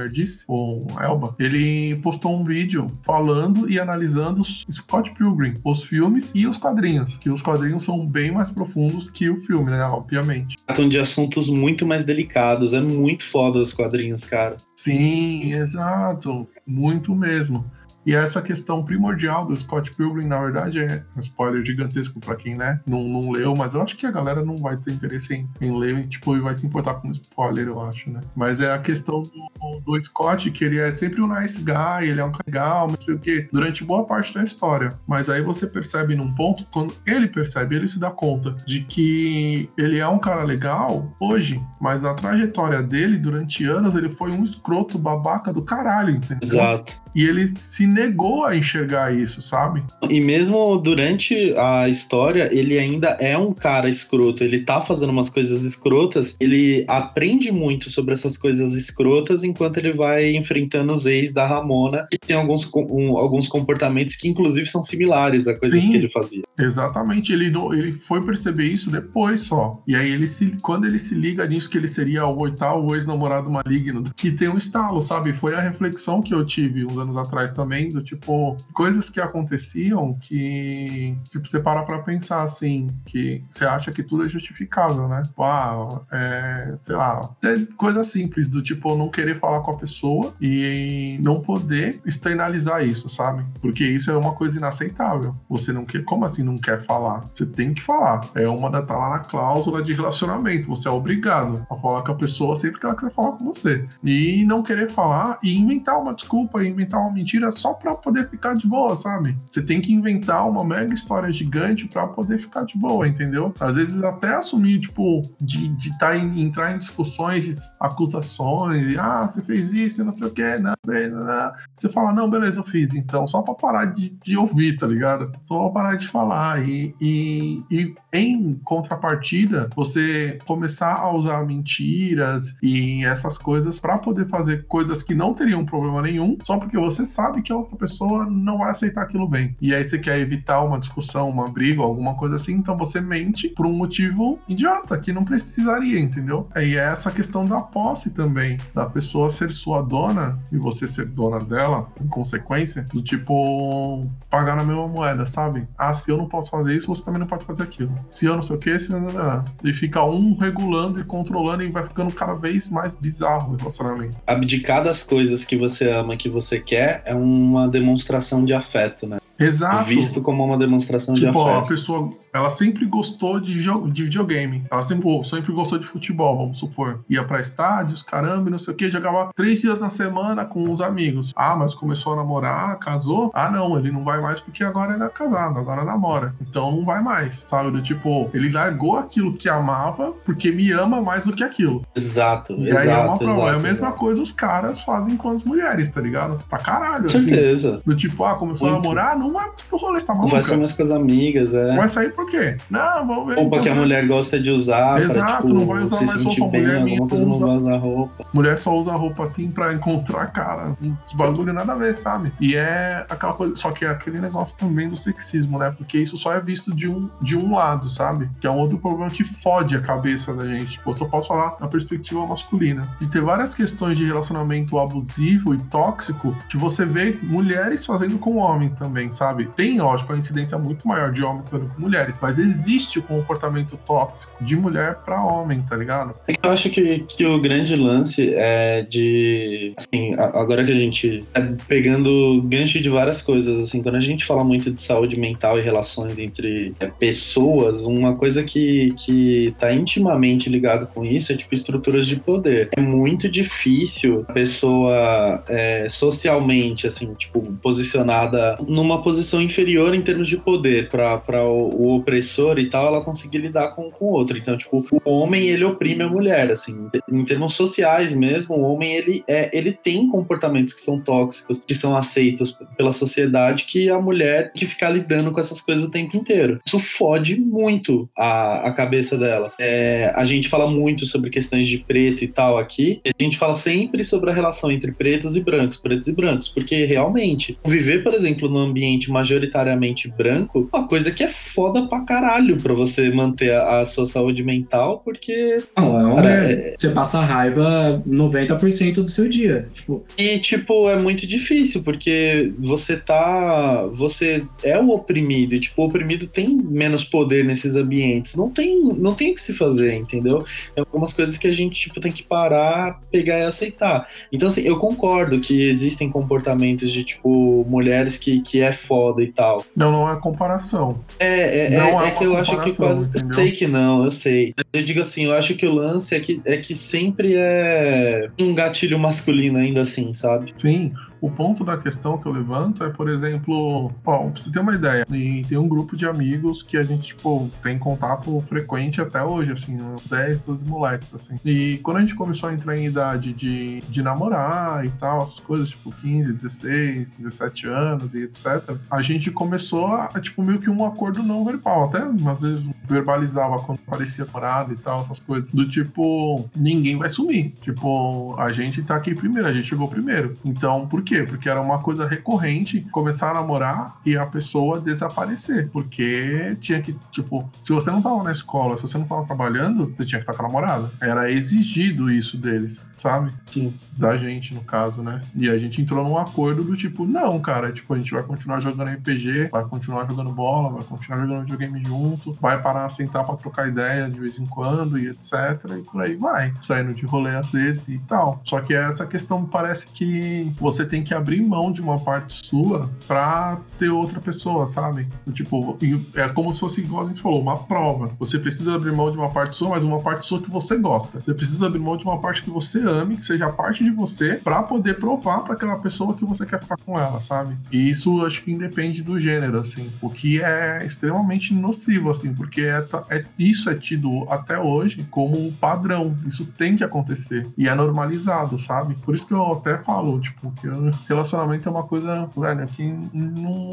Fazendo Nerdice, o Elba, ele postou um vídeo falando e analisando Scott Pilgrim, os filmes e os quadrinhos. Que os quadrinhos são bem mais profundos que o filme, né? Obviamente. Tratam de assuntos muito mais delicados. É muito foda os quadrinhos, cara. Sim, exato. Muito mesmo. E essa questão primordial do Scott Pilgrim, na verdade, é um spoiler gigantesco pra quem né, não, não leu, mas eu acho que a galera não vai ter interesse em, em ler tipo, e vai se importar com spoiler, eu acho, né? Mas é a questão do, do Scott, que ele é sempre um nice guy, ele é um legal, não sei o quê, durante boa parte da história. Mas aí você percebe num ponto, quando ele percebe, ele se dá conta de que ele é um cara legal hoje, mas a trajetória dele, durante anos, ele foi um escroto babaca do caralho, entendeu? Exato. E ele se negou a enxergar isso, sabe? E mesmo durante a história, ele ainda é um cara escroto. Ele tá fazendo umas coisas escrotas. Ele aprende muito sobre essas coisas escrotas enquanto ele vai enfrentando os ex da Ramona. E tem alguns, um- alguns comportamentos que, inclusive, são similares a coisas Sim. que ele fazia. Exatamente, ele, ele foi perceber isso depois só. E aí ele se, quando ele se liga nisso que ele seria o oitavo ex-namorado maligno, que tem um estalo, sabe? Foi a reflexão que eu tive uns anos atrás também, do tipo, coisas que aconteciam que, tipo, você para pra pensar assim, que você acha que tudo é justificável, né? Uau, é, sei lá, até coisa simples, do tipo, não querer falar com a pessoa e não poder externalizar isso, sabe? Porque isso é uma coisa inaceitável. Você não quer, como assim não quer falar? Você tem que falar. É uma da tá lá na cláusula de relacionamento. Você é obrigado a falar com a pessoa sempre que ela quiser falar com você. E não querer falar e inventar uma desculpa, inventar uma mentira só pra poder ficar de boa, sabe? Você tem que inventar uma mega história gigante pra poder ficar de boa, entendeu? Às vezes até assumir, tipo, de, de tá em, entrar em discussões, acusações, de, ah, você fez isso, não sei o que, não, não, não. Você fala, não, beleza, eu fiz, então, só pra parar de, de ouvir, tá ligado? Só pra parar de falar. E, e, e em contrapartida, você começar a usar mentiras e essas coisas pra poder fazer coisas que não teriam problema nenhum, só porque você sabe que a outra pessoa não vai aceitar aquilo bem. E aí você quer evitar uma discussão, uma briga, alguma coisa assim, então você mente por um motivo idiota, que não precisaria, entendeu? E é essa questão da posse também, da pessoa ser sua dona e você ser dona dela, em consequência, do tipo, pagar na mesma moeda, sabe? Ah, se eu não posso fazer isso, você também não pode fazer aquilo. Se eu não sei o que, se não, não. E fica um regulando e controlando e vai ficando cada vez mais bizarro o relacionamento. Abdicar das coisas que você ama, que você quer, é uma demonstração de afeto, né? Exato. Visto como uma demonstração de Tipo, a afeto. pessoa, ela sempre gostou de, de videogame. Ela sempre, pô, sempre gostou de futebol, vamos supor. Ia pra estádios, caramba, não sei o que, jogava três dias na semana com os amigos. Ah, mas começou a namorar, casou? Ah, não, ele não vai mais porque agora ele é casado, agora namora. Então não vai mais, sabe? Do tipo, ele largou aquilo que amava porque me ama mais do que aquilo. Exato, E exato. aí é uma prova. exato, é a mesma exato. coisa os caras fazem com as mulheres, tá ligado? Pra caralho. Assim. certeza. Do tipo, ah, começou Muito. a namorar, não vai mais pro rolê, tá Não maluca? vai ser mais com as amigas, é. Vai sair por quê? Não, vamos ver. Roupa então, que a né? mulher gosta de usar Exato, pra, tipo, não vai usar se mais roupa, bem, mulher minha alguma coisa não usa. vai usar roupa. Mulher só usa roupa assim pra encontrar cara. Uns bagulho nada a ver, sabe? E é aquela coisa. Só que é aquele negócio também do sexismo, né? Porque isso só é visto de um, de um lado, sabe? Que é um outro problema que fode a cabeça da gente. Tipo, eu só posso falar na perspectiva masculina. De ter várias questões de relacionamento abusivo e tóxico que você vê mulheres fazendo com homem também, sabe? Tem, lógico, a incidência muito maior de homens fazendo com mulheres. Mulheres, mas existe o comportamento tóxico de mulher pra homem, tá ligado? É eu acho que, que o grande lance é de. Assim, agora que a gente tá pegando gancho de várias coisas, assim, quando a gente fala muito de saúde mental e relações entre é, pessoas, uma coisa que, que tá intimamente ligado com isso é, tipo, estruturas de poder. É muito difícil a pessoa é, socialmente, assim, tipo, posicionada numa posição inferior em termos de poder para o opressor e tal, ela conseguir lidar com o outro. Então, tipo, o homem, ele oprime a mulher, assim, em termos sociais mesmo, o homem, ele, é, ele tem comportamentos que são tóxicos, que são aceitos pela sociedade, que a mulher que ficar lidando com essas coisas o tempo inteiro. Isso fode muito a, a cabeça dela. É, a gente fala muito sobre questões de preto e tal aqui, a gente fala sempre sobre a relação entre pretos e brancos, pretos e brancos, porque realmente, viver, por exemplo, num ambiente majoritariamente branco, uma coisa que é foda pra caralho pra você manter a, a sua saúde mental, porque Não, é uma Cara, merda. Você passa raiva 90% do seu dia. Tipo, E, tipo, é muito difícil, porque você tá. Você é o oprimido, e, tipo, o oprimido tem menos poder nesses ambientes. Não tem, não tem o que se fazer, entendeu? Tem algumas coisas que a gente, tipo, tem que parar, pegar e aceitar. Então, assim, eu concordo que existem comportamentos de, tipo, mulheres que, que é foda e tal. Não, não é comparação. É, é, Não é, é é uma que eu acho que quase. Eu sei que não, eu sei. Eu digo assim, eu acho que o lance é que, é que sempre é um gatilho masculino ainda assim, sabe? Sim, o ponto da questão que eu levanto é, por exemplo, pra você ter uma ideia, tem um grupo de amigos que a gente, tipo, tem contato frequente até hoje, assim, uns 10, 12 moleques, assim. E quando a gente começou a entrar em idade de, de namorar e tal, as coisas, tipo, 15, 16, 17 anos e etc., a gente começou a, a, tipo, meio que um acordo não verbal, até às vezes verbalizava quando parecia parado e tal, essas coisas, do tipo, ninguém vai sumir. Tipo, a gente tá aqui primeiro, a gente chegou primeiro. Então, por quê? Porque era uma coisa recorrente começar a namorar e a pessoa desaparecer. Porque tinha que, tipo, se você não tava na escola, se você não tava trabalhando, você tinha que estar com a namorada. Era exigido isso deles, sabe? Sim. Da gente, no caso, né? E a gente entrou num acordo do tipo, não, cara, tipo, a gente vai continuar jogando RPG, vai continuar jogando bola, vai continuar jogando videogame junto, vai parar, sentar pra trocar ideia de vez em quando e etc. E por aí vai. Saindo de rolê às vezes e tal. Só que essa questão parece que você tem que abrir mão de uma parte sua pra ter outra pessoa, sabe? Tipo, é como se fosse, igual a gente falou, uma prova. Você precisa abrir mão de uma parte sua, mas uma parte sua que você gosta. Você precisa abrir mão de uma parte que você ame, que seja parte de você, pra poder provar pra aquela pessoa que você quer ficar com ela, sabe? E isso acho que independe do gênero, assim. O que é extremamente nocivo, assim, porque é, é- isso é tido até hoje como padrão. Isso tem que acontecer. E é normalizado, sabe? Por isso que eu até falo, tipo, que o relacionamento é uma coisa, velho, que não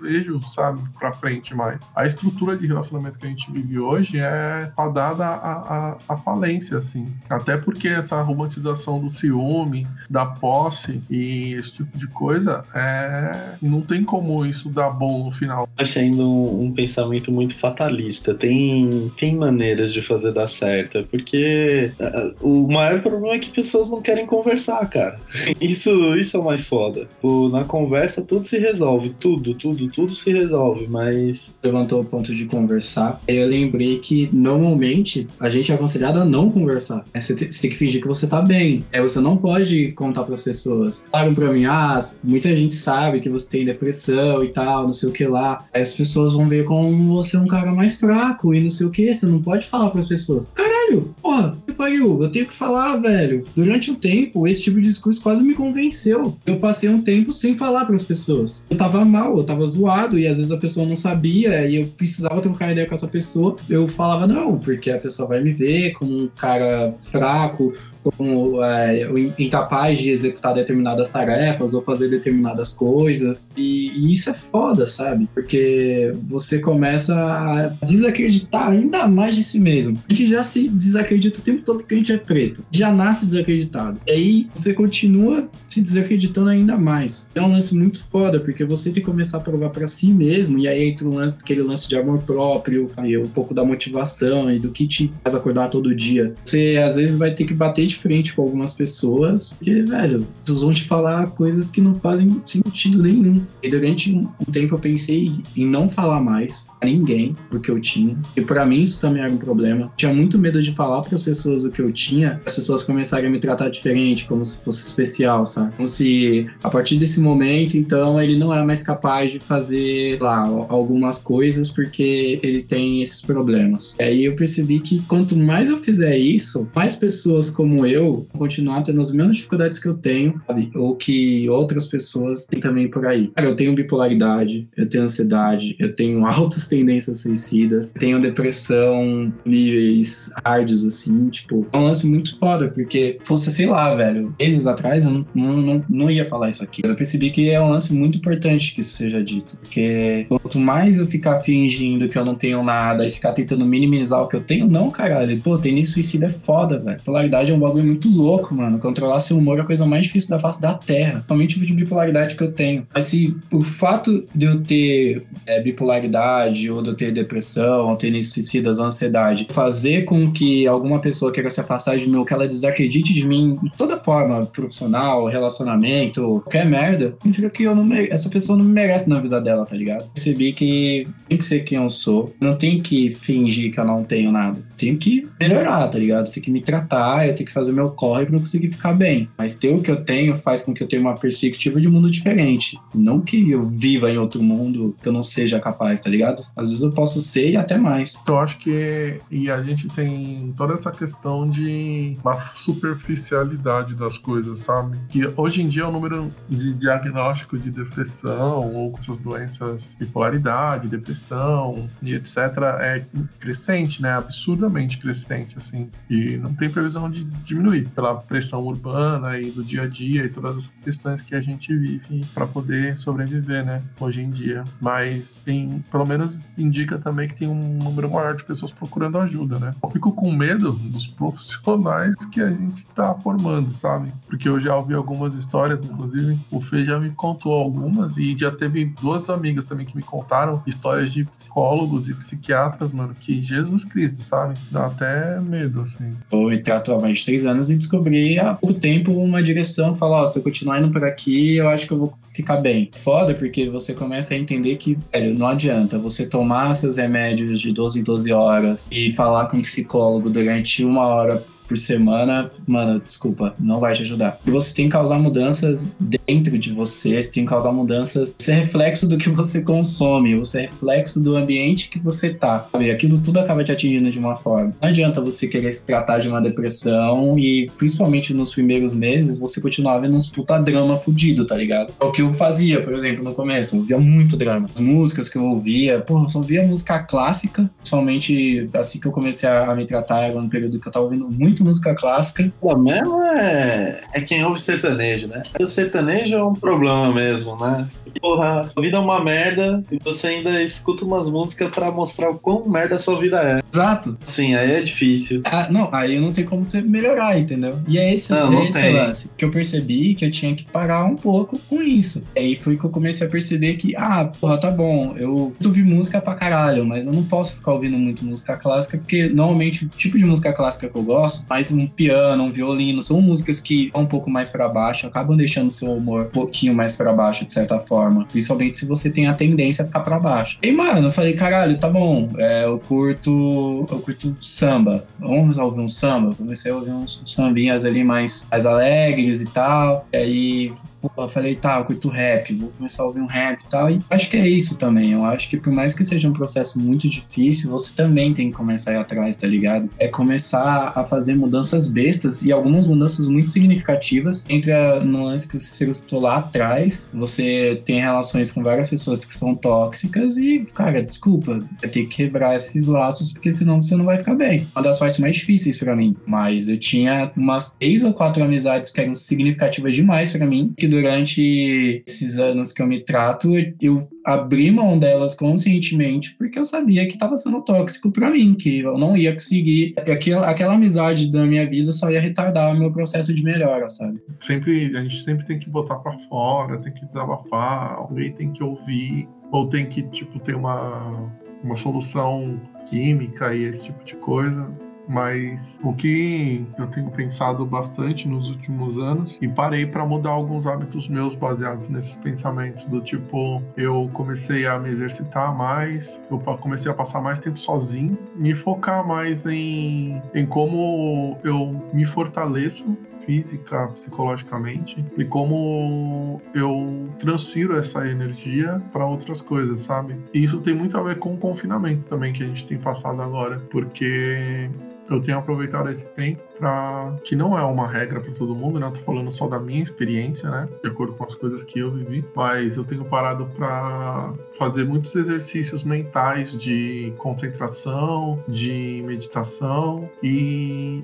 vejo, sabe, pra frente mais. A estrutura de relacionamento que a gente vive hoje é fadada à, falência, assim. Até porque essa romantização do ciúme, da posse e esse tipo de coisa, é... não tem como isso dar bom no final. Achando um, um pensamento muito fatalista. Tem, tem maneiras de fazer dar certo. é Porque ah, o maior problema é que pessoas não querem conversar, cara. Isso, isso é mais foda. Pô, na conversa tudo se resolve. Tudo, tudo, tudo se resolve. Mas levantou o ponto de conversar. Eu lembrei que normalmente a gente é aconselhado a não conversar. É, Você te- você tem que fingir que você tá bem. É, você não pode contar pras pessoas. Falaram pra mim, ah, muita gente sabe que você tem depressão e tal, não sei o que lá. Aí as pessoas vão ver como você é um cara mais fraco e não sei o que. Você não pode falar pras pessoas. Caralho, porra, que pariu, eu tenho que falar, velho. Durante um tempo, esse tipo de discurso quase me convenceu. Eu passei um tempo sem falar pras pessoas. Eu tava mal, eu tava zoado e às vezes a pessoa não sabia e eu precisava trocar ideia com essa pessoa. Eu falava não, porque a pessoa vai me ver como um cara fraco, como é, incapaz de executar determinadas tarefas ou fazer determinadas coisas. E, e isso é foda, sabe? Porque você começa a desacreditar ainda mais de si mesmo. A gente já se desacredita o tempo todo porque a gente é preto. Já nasce desacreditado. E aí você continua se desacreditando ainda mais. É um lance muito foda, porque você tem que começar a provar pra si mesmo, e aí entra um lance, aquele lance de amor próprio, e um pouco da motivação e do que te faz acordar todo dia. Você às vezes vai ter que bater de de frente com algumas pessoas, porque, velho, eles vão te falar coisas que não fazem sentido nenhum. E durante um tempo eu pensei em não falar mais a ninguém o que eu tinha. E para mim isso também era um problema. Tinha muito medo de falar para as pessoas o que eu tinha, as pessoas começarem a me tratar diferente, como se fosse especial, sabe? Como se a partir desse momento, então, ele não é mais capaz de fazer lá algumas coisas porque ele tem esses problemas. E aí eu percebi que quanto mais eu fizer isso, mais pessoas como eu continuar tendo as mesmas dificuldades que eu tenho, sabe? Ou que outras pessoas têm também por aí. Cara, eu tenho bipolaridade, eu tenho ansiedade, eu tenho altas tendências suicidas, tenho depressão, níveis hards, assim, tipo, é um lance muito foda, porque fosse, sei lá, velho, meses atrás eu não, não, não, ia falar isso aqui. Mas eu percebi que é um lance muito importante que isso seja dito, porque quanto mais eu ficar fingindo que eu não tenho nada e ficar tentando minimizar o que eu tenho, não, caralho, pô, ter suicida é foda, velho. Polaridade é um bagulho muito louco, mano. Controlar seu humor é a coisa mais difícil da face da Terra. Somente o tipo de bipolaridade que eu tenho. Mas se o fato de eu ter é, bipolaridade, ou de eu ter depressão, ou ter suicidas, ou ansiedade, fazer com que alguma pessoa queira se afastar de mim, ou que ela desacredite de mim, de toda forma, profissional, relacionamento, qualquer merda, significa que eu não essa pessoa não me merece na vida dela, tá ligado? Percebi que tem que ser quem eu sou. Não tem que fingir que eu não tenho nada. Tenho que melhorar, tá ligado? Tem que me tratar, eu tenho que fazer meu corre pra conseguir ficar bem. Mas ter o que eu tenho faz com que eu tenha uma perspectiva de mundo diferente. Não que eu viva em outro mundo que eu não seja capaz, tá ligado? Às vezes eu posso ser e até mais. Eu acho que e a gente tem toda essa questão de uma superficialidade das coisas, sabe? Que hoje em dia o número de diagnóstico de depressão ou com essas doenças bipolaridade, depressão e etc é crescente, né? Absurdamente crescente, assim. E não tem previsão de diminuir pela pressão urbana e do dia a dia e todas as questões que a gente vive para poder sobreviver, né? Hoje em dia. Mas tem, pelo menos indica também que tem um número maior de pessoas procurando ajuda, né? Eu fico com medo dos profissionais que a gente tá formando, sabe? Porque eu já ouvi algumas histórias, inclusive o Fê já me contou algumas e já teve duas amigas também que me contaram histórias de psicólogos e psiquiatras, mano, que Jesus Cristo, sabe? Dá até medo, assim. Oi, atualmente tem 23 anos e descobri há pouco tempo uma direção, falar, ó, oh, se eu continuar indo por aqui, eu acho que eu vou ficar bem. Foda, porque você começa a entender que, velho, não adianta você tomar seus remédios de 12 em 12 horas e falar com um psicólogo durante uma hora por semana, mano, desculpa, não vai te ajudar. Você tem que causar mudanças dentro de você, você tem que causar mudanças. Você é reflexo do que você consome, você é reflexo do ambiente que você tá. Sabe? Aquilo tudo acaba te atingindo de uma forma. Não adianta você querer se tratar de uma depressão e, principalmente nos primeiros meses, você continuar vendo uns puta drama fudido, tá ligado? É o que eu fazia, por exemplo, no começo. Eu via muito drama. As músicas que eu ouvia, porra, eu só ouvia música clássica, principalmente assim que eu comecei a me tratar, era no período que eu tava ouvindo muito muito música clássica. O mesmo é, é quem ouve sertanejo, né? O sertanejo é um problema mesmo, né? Porra, a vida é uma merda e você ainda escuta umas músicas para mostrar o quão merda a sua vida é. Exato. Sim, aí é difícil. Ah, não, aí não tem como você melhorar, entendeu? E é esse, não, é esse lance que eu percebi que eu tinha que parar um pouco com isso. Aí foi que eu comecei a perceber que, ah, porra, tá bom, eu ouvi música pra caralho, mas eu não posso ficar ouvindo muito música clássica, porque normalmente o tipo de música clássica que eu gosto mais um piano, um violino, são músicas que vão um pouco mais para baixo, acabam deixando seu humor um pouquinho mais para baixo, de certa forma. Principalmente se você tem a tendência a ficar para baixo. E, mano, eu falei, caralho, tá bom, é, eu curto. Eu curto samba. Vamos ouvir um samba? Comecei a ouvir uns sambinhas ali mais, mais alegres e tal. E aí eu falei, tá, eu curto rap, vou começar a ouvir um rap e tal. E acho que é isso também. Eu acho que por mais que seja um processo muito difícil, você também tem que começar a ir atrás, tá ligado? É começar a fazer mudanças bestas e algumas mudanças muito significativas. Entre a, no lance que você citou lá atrás, você tem relações com várias pessoas que são tóxicas e, cara, desculpa, vai ter que quebrar esses laços porque senão você não vai ficar bem. Uma das partes mais difíceis para mim. Mas eu tinha umas três ou quatro amizades que eram significativas demais para mim, que durante esses anos que eu me trato, eu abri mão delas conscientemente porque eu sabia que estava sendo tóxico para mim, que eu não ia conseguir. Aquela, aquela amizade da minha vida só ia retardar o meu processo de melhora, sabe? Sempre, a gente sempre tem que botar para fora, tem que desabafar, alguém tem que ouvir, ou tem que, tipo, ter uma, uma solução química e esse tipo de coisa. Mas o que eu tenho pensado bastante nos últimos anos e parei para mudar alguns hábitos meus baseados nesses pensamentos do tipo, eu comecei a me exercitar mais, eu comecei a passar mais tempo sozinho, me focar mais em, em como eu me fortaleço física, psicologicamente e como eu transfiro essa energia para outras coisas, sabe? E isso tem muito a ver com o confinamento também que a gente tem passado agora, porque eu tenho aproveitado esse tempo para que não é uma regra para todo mundo, né? Eu tô falando só da minha experiência, né? De acordo com as coisas que eu vivi, mas eu tenho parado para fazer muitos exercícios mentais de concentração, de meditação e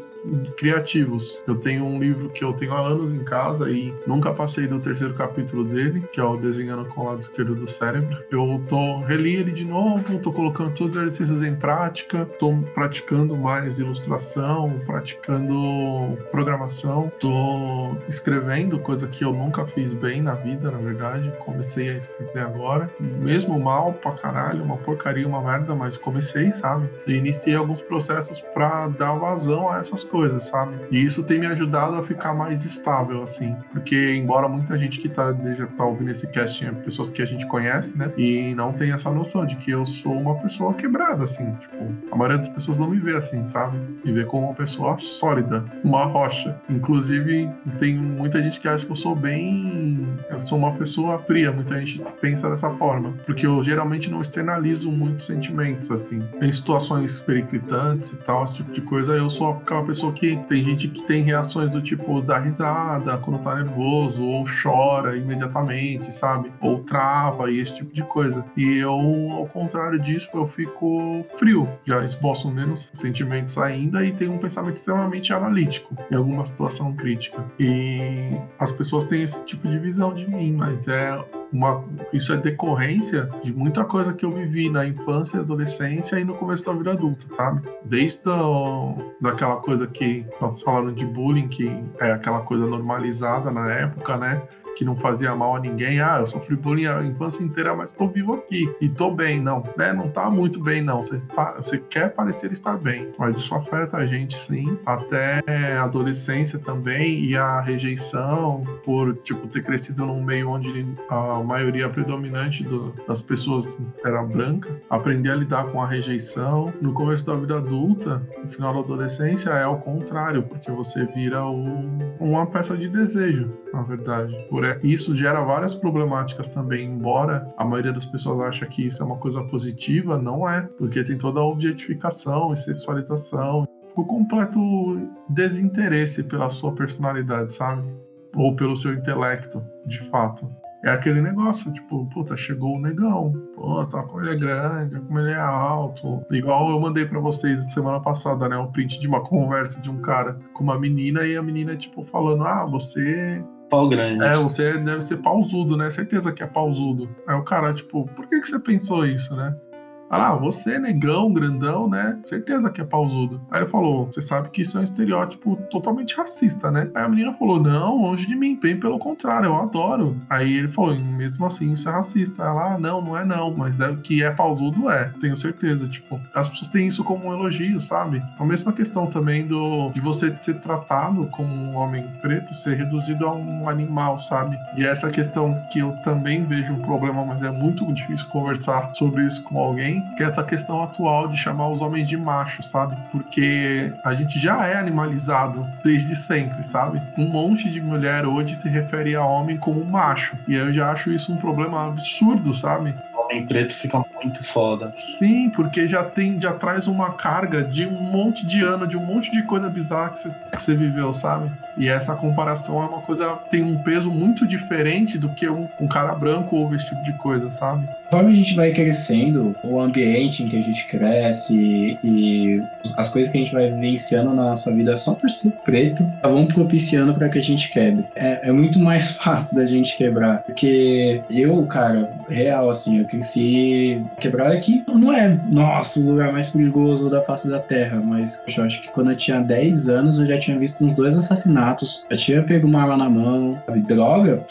criativos. Eu tenho um livro que eu tenho há anos em casa e nunca passei do terceiro capítulo dele, que é o Desenhando com o Lado Esquerdo do Cérebro. Eu tô reli ele de novo, tô colocando todos os exercícios em prática, tô praticando mais ilustração, praticando programação, tô escrevendo, coisa que eu nunca fiz bem na vida, na verdade. Comecei a escrever agora, mesmo mal pra caralho, uma porcaria, uma merda, mas comecei, sabe? E iniciei alguns processos para dar vazão a essas coisas, sabe? E isso tem me ajudado a ficar mais estável, assim. Porque, embora muita gente que tá, tá ouvindo esse cast é pessoas que a gente conhece, né? E não tem essa noção de que eu sou uma pessoa quebrada, assim. Tipo, a maioria das pessoas não me vê assim, sabe? Me vê como uma pessoa sólida, uma rocha. Inclusive, tem muita gente que acha que eu sou bem. Eu sou uma pessoa fria. Muita gente pensa dessa forma. Porque eu geralmente não externalizo muitos sentimentos, assim. Em situações periclitantes e tal, esse tipo de coisa, eu sou aquela pessoa pessoa que tem gente que tem reações do tipo dar risada quando tá nervoso, ou chora imediatamente, sabe? Ou trava e esse tipo de coisa. E eu, ao contrário disso, eu fico frio. Já esboço menos sentimentos ainda e tenho um pensamento extremamente analítico em alguma situação crítica. E as pessoas têm esse tipo de visão de mim, mas é uma, isso é decorrência de muita coisa que eu vivi na infância adolescência e no começo da vida adulta, sabe? Desde a, daquela coisa que nós falamos de bullying, que é aquela coisa normalizada na época, né? Que não fazia mal a ninguém. Ah, eu sofri bullying a infância inteira, mas tô vivo aqui e tô bem. Não, né? Não tá muito bem, não. Você, quer parecer estar bem, mas isso afeta a gente, sim. Até a adolescência também e a rejeição por, tipo, ter crescido num meio onde a maioria predominante do, das pessoas era branca. Aprender a lidar com a rejeição. No começo da vida adulta, no final da adolescência, é ao contrário, porque você vira o, uma peça de desejo, na verdade. Por isso gera várias problemáticas também, embora a maioria das pessoas acha que isso é uma coisa positiva, não é, porque tem toda a objetificação e sexualização, o completo desinteresse pela sua personalidade, sabe? Ou pelo seu intelecto, de fato. É aquele negócio, tipo, puta, chegou o negão. Pô, tá como ele é grande, como ele é alto. Igual eu mandei para vocês semana passada, né? Um print de uma conversa de um cara com uma menina e a menina, tipo, falando: Ah, você pau grande. É, você deve ser pausudo, né? Certeza que é pausudo. Aí o cara, tipo, por que, que você pensou isso, né? Ah, você, negão, grandão, né? Certeza que é pausudo. Aí ele falou: Você sabe que isso é um estereótipo totalmente racista, né? Aí a menina falou: Não, longe de mim, bem pelo contrário, eu adoro. Aí ele falou: Mesmo assim, isso é racista. Ela, ah, não, não é não, mas deve que é pausudo, é, tenho certeza. Tipo, as pessoas têm isso como um elogio, sabe? A mesma questão também do de você ser tratado como um homem preto, ser reduzido a um animal, sabe? E essa questão que eu também vejo um problema, mas é muito difícil conversar sobre isso com alguém que é essa questão atual de chamar os homens de macho, sabe? Porque a gente já é animalizado desde sempre, sabe? Um monte de mulher hoje se refere a homem como macho. E eu já acho isso um problema absurdo, sabe? Homem preto fica muito foda. Sim, porque já tem, já traz uma carga de um monte de ano, de um monte de coisa bizarra que você, que viveu, sabe? E essa comparação é uma coisa, tem um peso muito diferente do que um, um cara branco ouve esse tipo de coisa, sabe? Conforme a gente vai crescendo, o ambiente em que a gente cresce e as coisas que a gente vai vivenciando na nossa vida só por ser preto, vão propiciando para que a gente quebre. É, é muito mais fácil da gente quebrar. Porque eu, cara, real, assim, eu em si, quebrada aqui não é, nossa, o lugar mais perigoso da face da Terra, mas eu acho que quando eu tinha 10 anos eu já tinha visto uns dois assassinatos, eu tinha pego uma arma na mão, sabe, droga,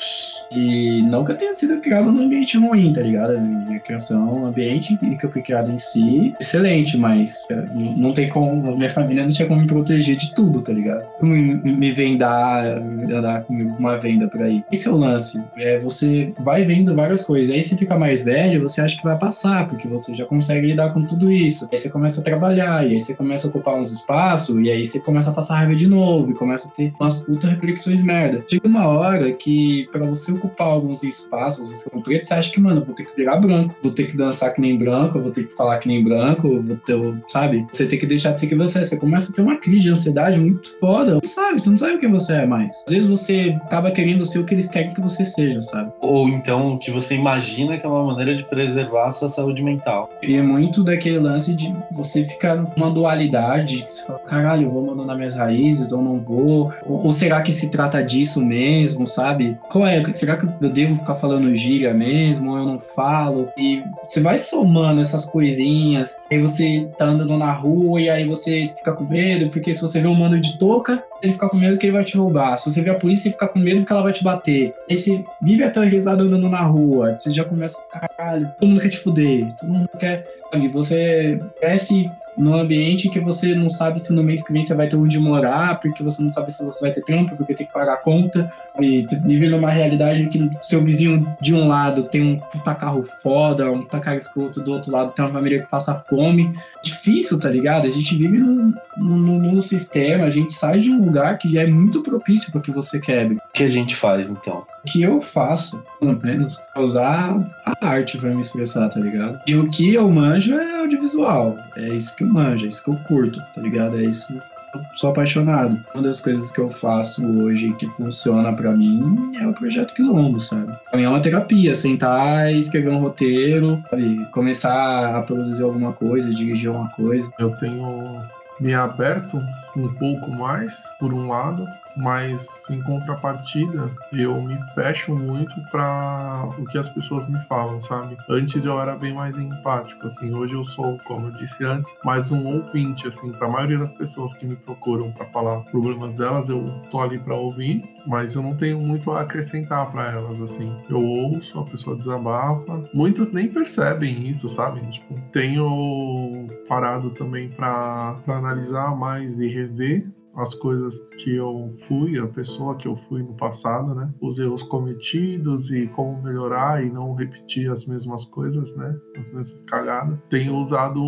e não que eu tenha sido criado num ambiente ruim, tá ligado? Minha criação, o ambiente que eu fui criado em si, excelente, mas é, não tem como, minha família não tinha como me proteger de tudo, tá ligado? Me, me vendar, andar com uma venda por aí. Esse é o lance, é, você vai vendo várias coisas, aí você fica mais velho, você acha que vai passar, porque você já consegue lidar com tudo isso. Aí você começa a trabalhar, e aí você começa a ocupar uns espaços, e aí você começa a passar raiva de novo, e começa a ter umas puta reflexões merda. Chega uma hora que, para você ocupar alguns espaços, você é preto, você acha que, mano, vou ter que virar branco, vou ter que dançar que nem branco, vou ter que falar que nem branco, vou ter, sabe? Você tem que deixar de ser que você é. Você começa a ter uma crise de ansiedade muito foda. Você sabe, tu não sabe o que você é mais. Às vezes você acaba querendo ser o que eles querem que você seja, sabe? Ou então o que você imagina que é uma maneira de preservar sua saúde mental. E é muito daquele lance de você ficar numa dualidade, que você fala, caralho, eu vou abandonar minhas raízes ou não vou? Ou, ou, será que se trata disso mesmo, sabe? Qual é? Será que eu devo ficar falando gíria mesmo ou eu não falo? E você vai somando essas coisinhas, aí você tá andando na rua e aí você fica com medo, porque se você vê um mano de touca, você fica com medo que ele vai te roubar. Se você vê a polícia, você fica com medo que ela vai te bater. Aí você vive aterrorizado andando na rua, você já começa a ficar, caralho, todo mundo quer te fuder, todo mundo quer. Ali, você cresce num ambiente que você não sabe se no mês que vem você vai ter onde morar, porque você não sabe se você vai ter trampo, porque tem que pagar a conta, e vive numa realidade que seu vizinho de um lado tem um puta carro foda, um puta carro escroto, do outro lado tem uma família que passa fome. Difícil, tá ligado? A gente vive num, num, num sistema, a gente sai de um lugar que é muito propício para que você quebre. O que a gente faz, então? Que eu faço, pelo menos, é usar a arte para me expressar, tá ligado? E o que eu manjo é audiovisual. É isso que eu manjo, é isso que eu curto, tá ligado? É isso eu sou apaixonado. Uma das coisas que eu faço hoje que funciona para mim é o projeto Quilombo, sabe? Pra mim é uma terapia, sentar e escrever um roteiro, sabe? começar a produzir alguma coisa, dirigir alguma coisa. Eu tenho me aberto um pouco mais, por um lado, mas em contrapartida eu me fecho muito para o que as pessoas me falam, sabe? Antes eu era bem mais empático, assim, hoje eu sou, como eu disse antes, mais um ouvinte, assim, para a maioria das pessoas que me procuram para falar problemas delas, eu tô ali para ouvir, mas eu não tenho muito a acrescentar para elas, assim. Eu ouço, a pessoa desabafa, muitos nem percebem isso, sabe? Tipo, tenho parado também para analisar mais e rever as coisas que eu fui, a pessoa que eu fui no passado, né? Os erros cometidos e como melhorar e não repetir as mesmas coisas, né? As mesmas cagadas. Tenho usado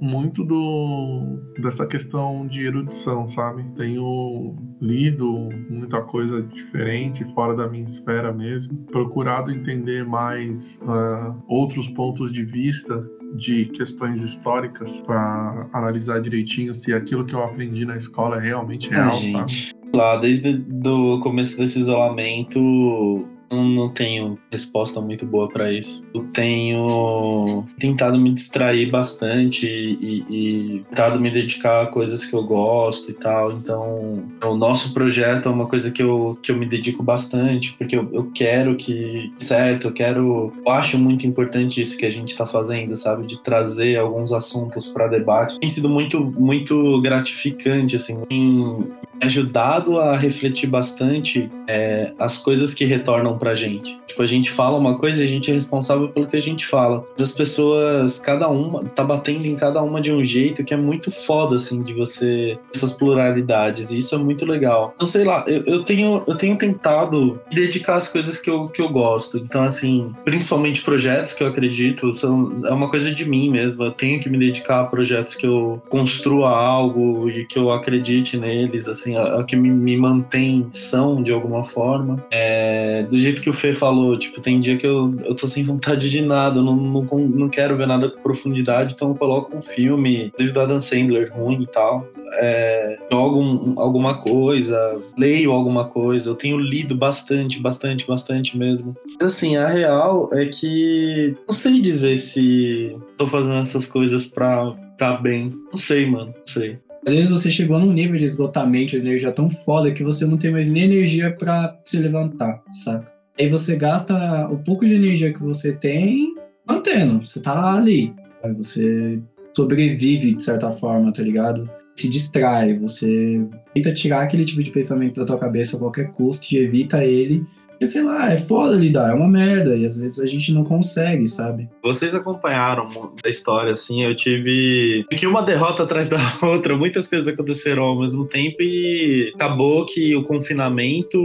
muito do dessa questão de erudição, sabe? Tenho lido muita coisa diferente, fora da minha esfera mesmo. Procurado entender mais uh, outros pontos de vista de questões históricas para analisar direitinho se aquilo que eu aprendi na escola é realmente real, sabe? gente. Lá, desde o começo desse isolamento, não, não tenho resposta muito boa para isso. Eu tenho tentado me distrair bastante e, e, tentado me dedicar a coisas que eu gosto e tal. Então, o nosso projeto é uma coisa que eu, que eu me dedico bastante, porque eu, eu quero que certo, eu quero. Eu acho muito importante isso que a gente está fazendo, sabe? De trazer alguns assuntos para debate. Tem sido muito, muito gratificante, assim, tem ajudado a refletir bastante é, as coisas que retornam pra gente. Tipo, a gente fala uma coisa e a gente é responsável pelo que a gente fala. As pessoas, cada uma, tá batendo em cada uma de um jeito que é muito foda, assim, de você. essas pluralidades. E isso é muito legal. Não sei lá, eu, eu, tenho, eu tenho tentado dedicar às coisas que eu, que eu gosto. Então, assim, principalmente projetos que eu acredito, são, é uma coisa de mim mesmo. Eu tenho que me dedicar a projetos que eu construa algo e que eu acredite neles, assim, a, a que me, me mantém são de alguma forma. É, do jeito que o Fê falou, tipo, tem dia que eu, eu tô sem vontade de nada, eu não, não, não quero ver nada com profundidade, então eu coloco um filme, inclusive do Adam Sandler, ruim e tal. É, jogo um, alguma coisa, leio alguma coisa, eu tenho lido bastante, bastante, bastante mesmo. Mas assim, a real é que não sei dizer se tô fazendo essas coisas pra ficar bem. Não sei, mano, não sei. Às vezes você chegou num nível de esgotamento de energia tão foda que você não tem mais nem energia para se levantar, saca? Aí você gasta o pouco de energia que você tem mantendo, você tá ali. Aí você sobrevive de certa forma, tá ligado? Se distrai, você tenta tirar aquele tipo de pensamento da tua cabeça a qualquer custo e evita ele porque, sei lá, é foda lidar, é uma merda, e às vezes a gente não consegue, sabe? Vocês acompanharam a história, assim, eu tive que uma derrota atrás da outra, muitas coisas aconteceram ao mesmo tempo e acabou que o confinamento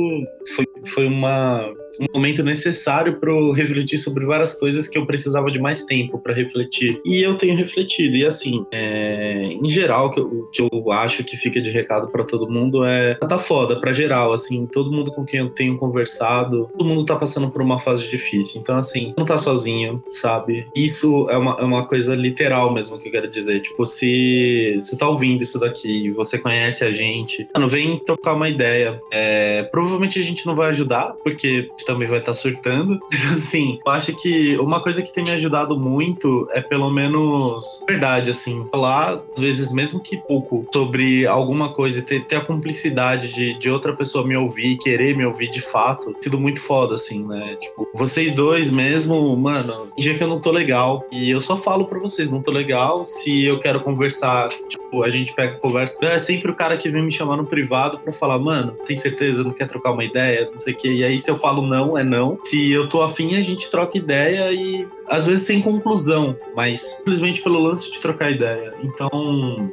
foi, foi uma, um momento necessário para eu refletir sobre várias coisas que eu precisava de mais tempo para refletir. E eu tenho refletido, e assim, é, em geral, o que, eu, que eu acho que fica de recado para todo mundo é tá foda, para geral, assim, todo mundo com quem eu tenho conversado todo mundo tá passando por uma fase difícil. Então, assim, não tá sozinho, sabe? Isso é uma, é uma coisa literal mesmo que eu quero dizer. Tipo, se você tá ouvindo isso daqui, você conhece a gente, mano, vem trocar uma ideia. É, provavelmente a gente não vai ajudar, porque também vai estar tá surtando. assim, eu acho que uma coisa que tem me ajudado muito é pelo menos verdade, assim, falar, às vezes, mesmo que pouco, sobre alguma coisa e ter, ter a cumplicidade de, de outra pessoa me ouvir, querer me ouvir de fato, sido muito foda, assim, né? Tipo, vocês dois mesmo, mano, dia que eu não tô legal. E eu só falo pra vocês, não tô legal. Se eu quero conversar, tipo, a gente pega conversa. É sempre o cara que vem me chamar no privado pra falar, mano, tem certeza, não quer trocar uma ideia? Não sei o quê. E aí, se eu falo não, é não. Se eu tô afim, a gente troca ideia e às vezes sem conclusão, mas simplesmente pelo lance de trocar ideia. Então,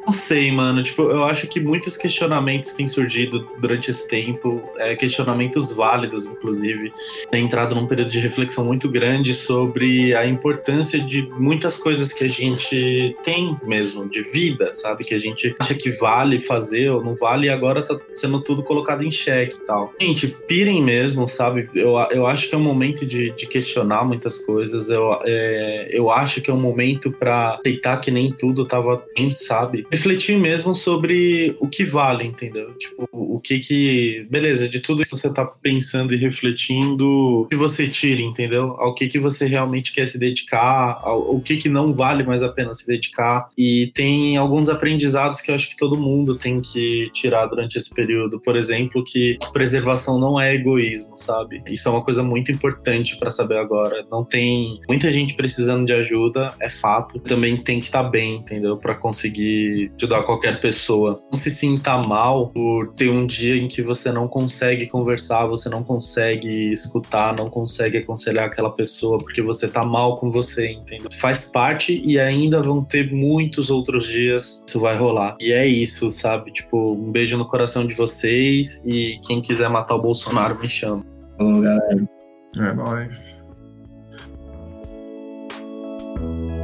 não sei, mano. Tipo, eu acho que muitos questionamentos têm surgido durante esse tempo, é, questionamentos válidos, inclusive tem entrado num período de reflexão muito grande sobre a importância de muitas coisas que a gente tem mesmo, de vida, sabe? Que a gente acha que vale fazer ou não vale e agora tá sendo tudo colocado em xeque e tal. Gente, pirem mesmo, sabe? Eu, eu acho que é um momento de, de questionar muitas coisas. Eu, é, eu acho que é um momento para aceitar que nem tudo tava bem, sabe? Refletir mesmo sobre o que vale, entendeu? Tipo, o que que. Beleza, de tudo que você tá pensando e refletindo o que você tira, entendeu? Ao que, que você realmente quer se dedicar, ao que, que não vale mais a pena se dedicar. E tem alguns aprendizados que eu acho que todo mundo tem que tirar durante esse período. Por exemplo, que preservação não é egoísmo, sabe? Isso é uma coisa muito importante para saber agora. Não tem muita gente precisando de ajuda, é fato. Também tem que estar tá bem, entendeu? Para conseguir ajudar qualquer pessoa. Não se sinta mal por ter um dia em que você não consegue conversar, você não consegue consegue escutar, não consegue aconselhar aquela pessoa porque você tá mal com você, entendeu? Faz parte e ainda vão ter muitos outros dias isso vai rolar. E é isso, sabe? Tipo, um beijo no coração de vocês e quem quiser matar o Bolsonaro me chama. Falou, galera. É nóis. thank you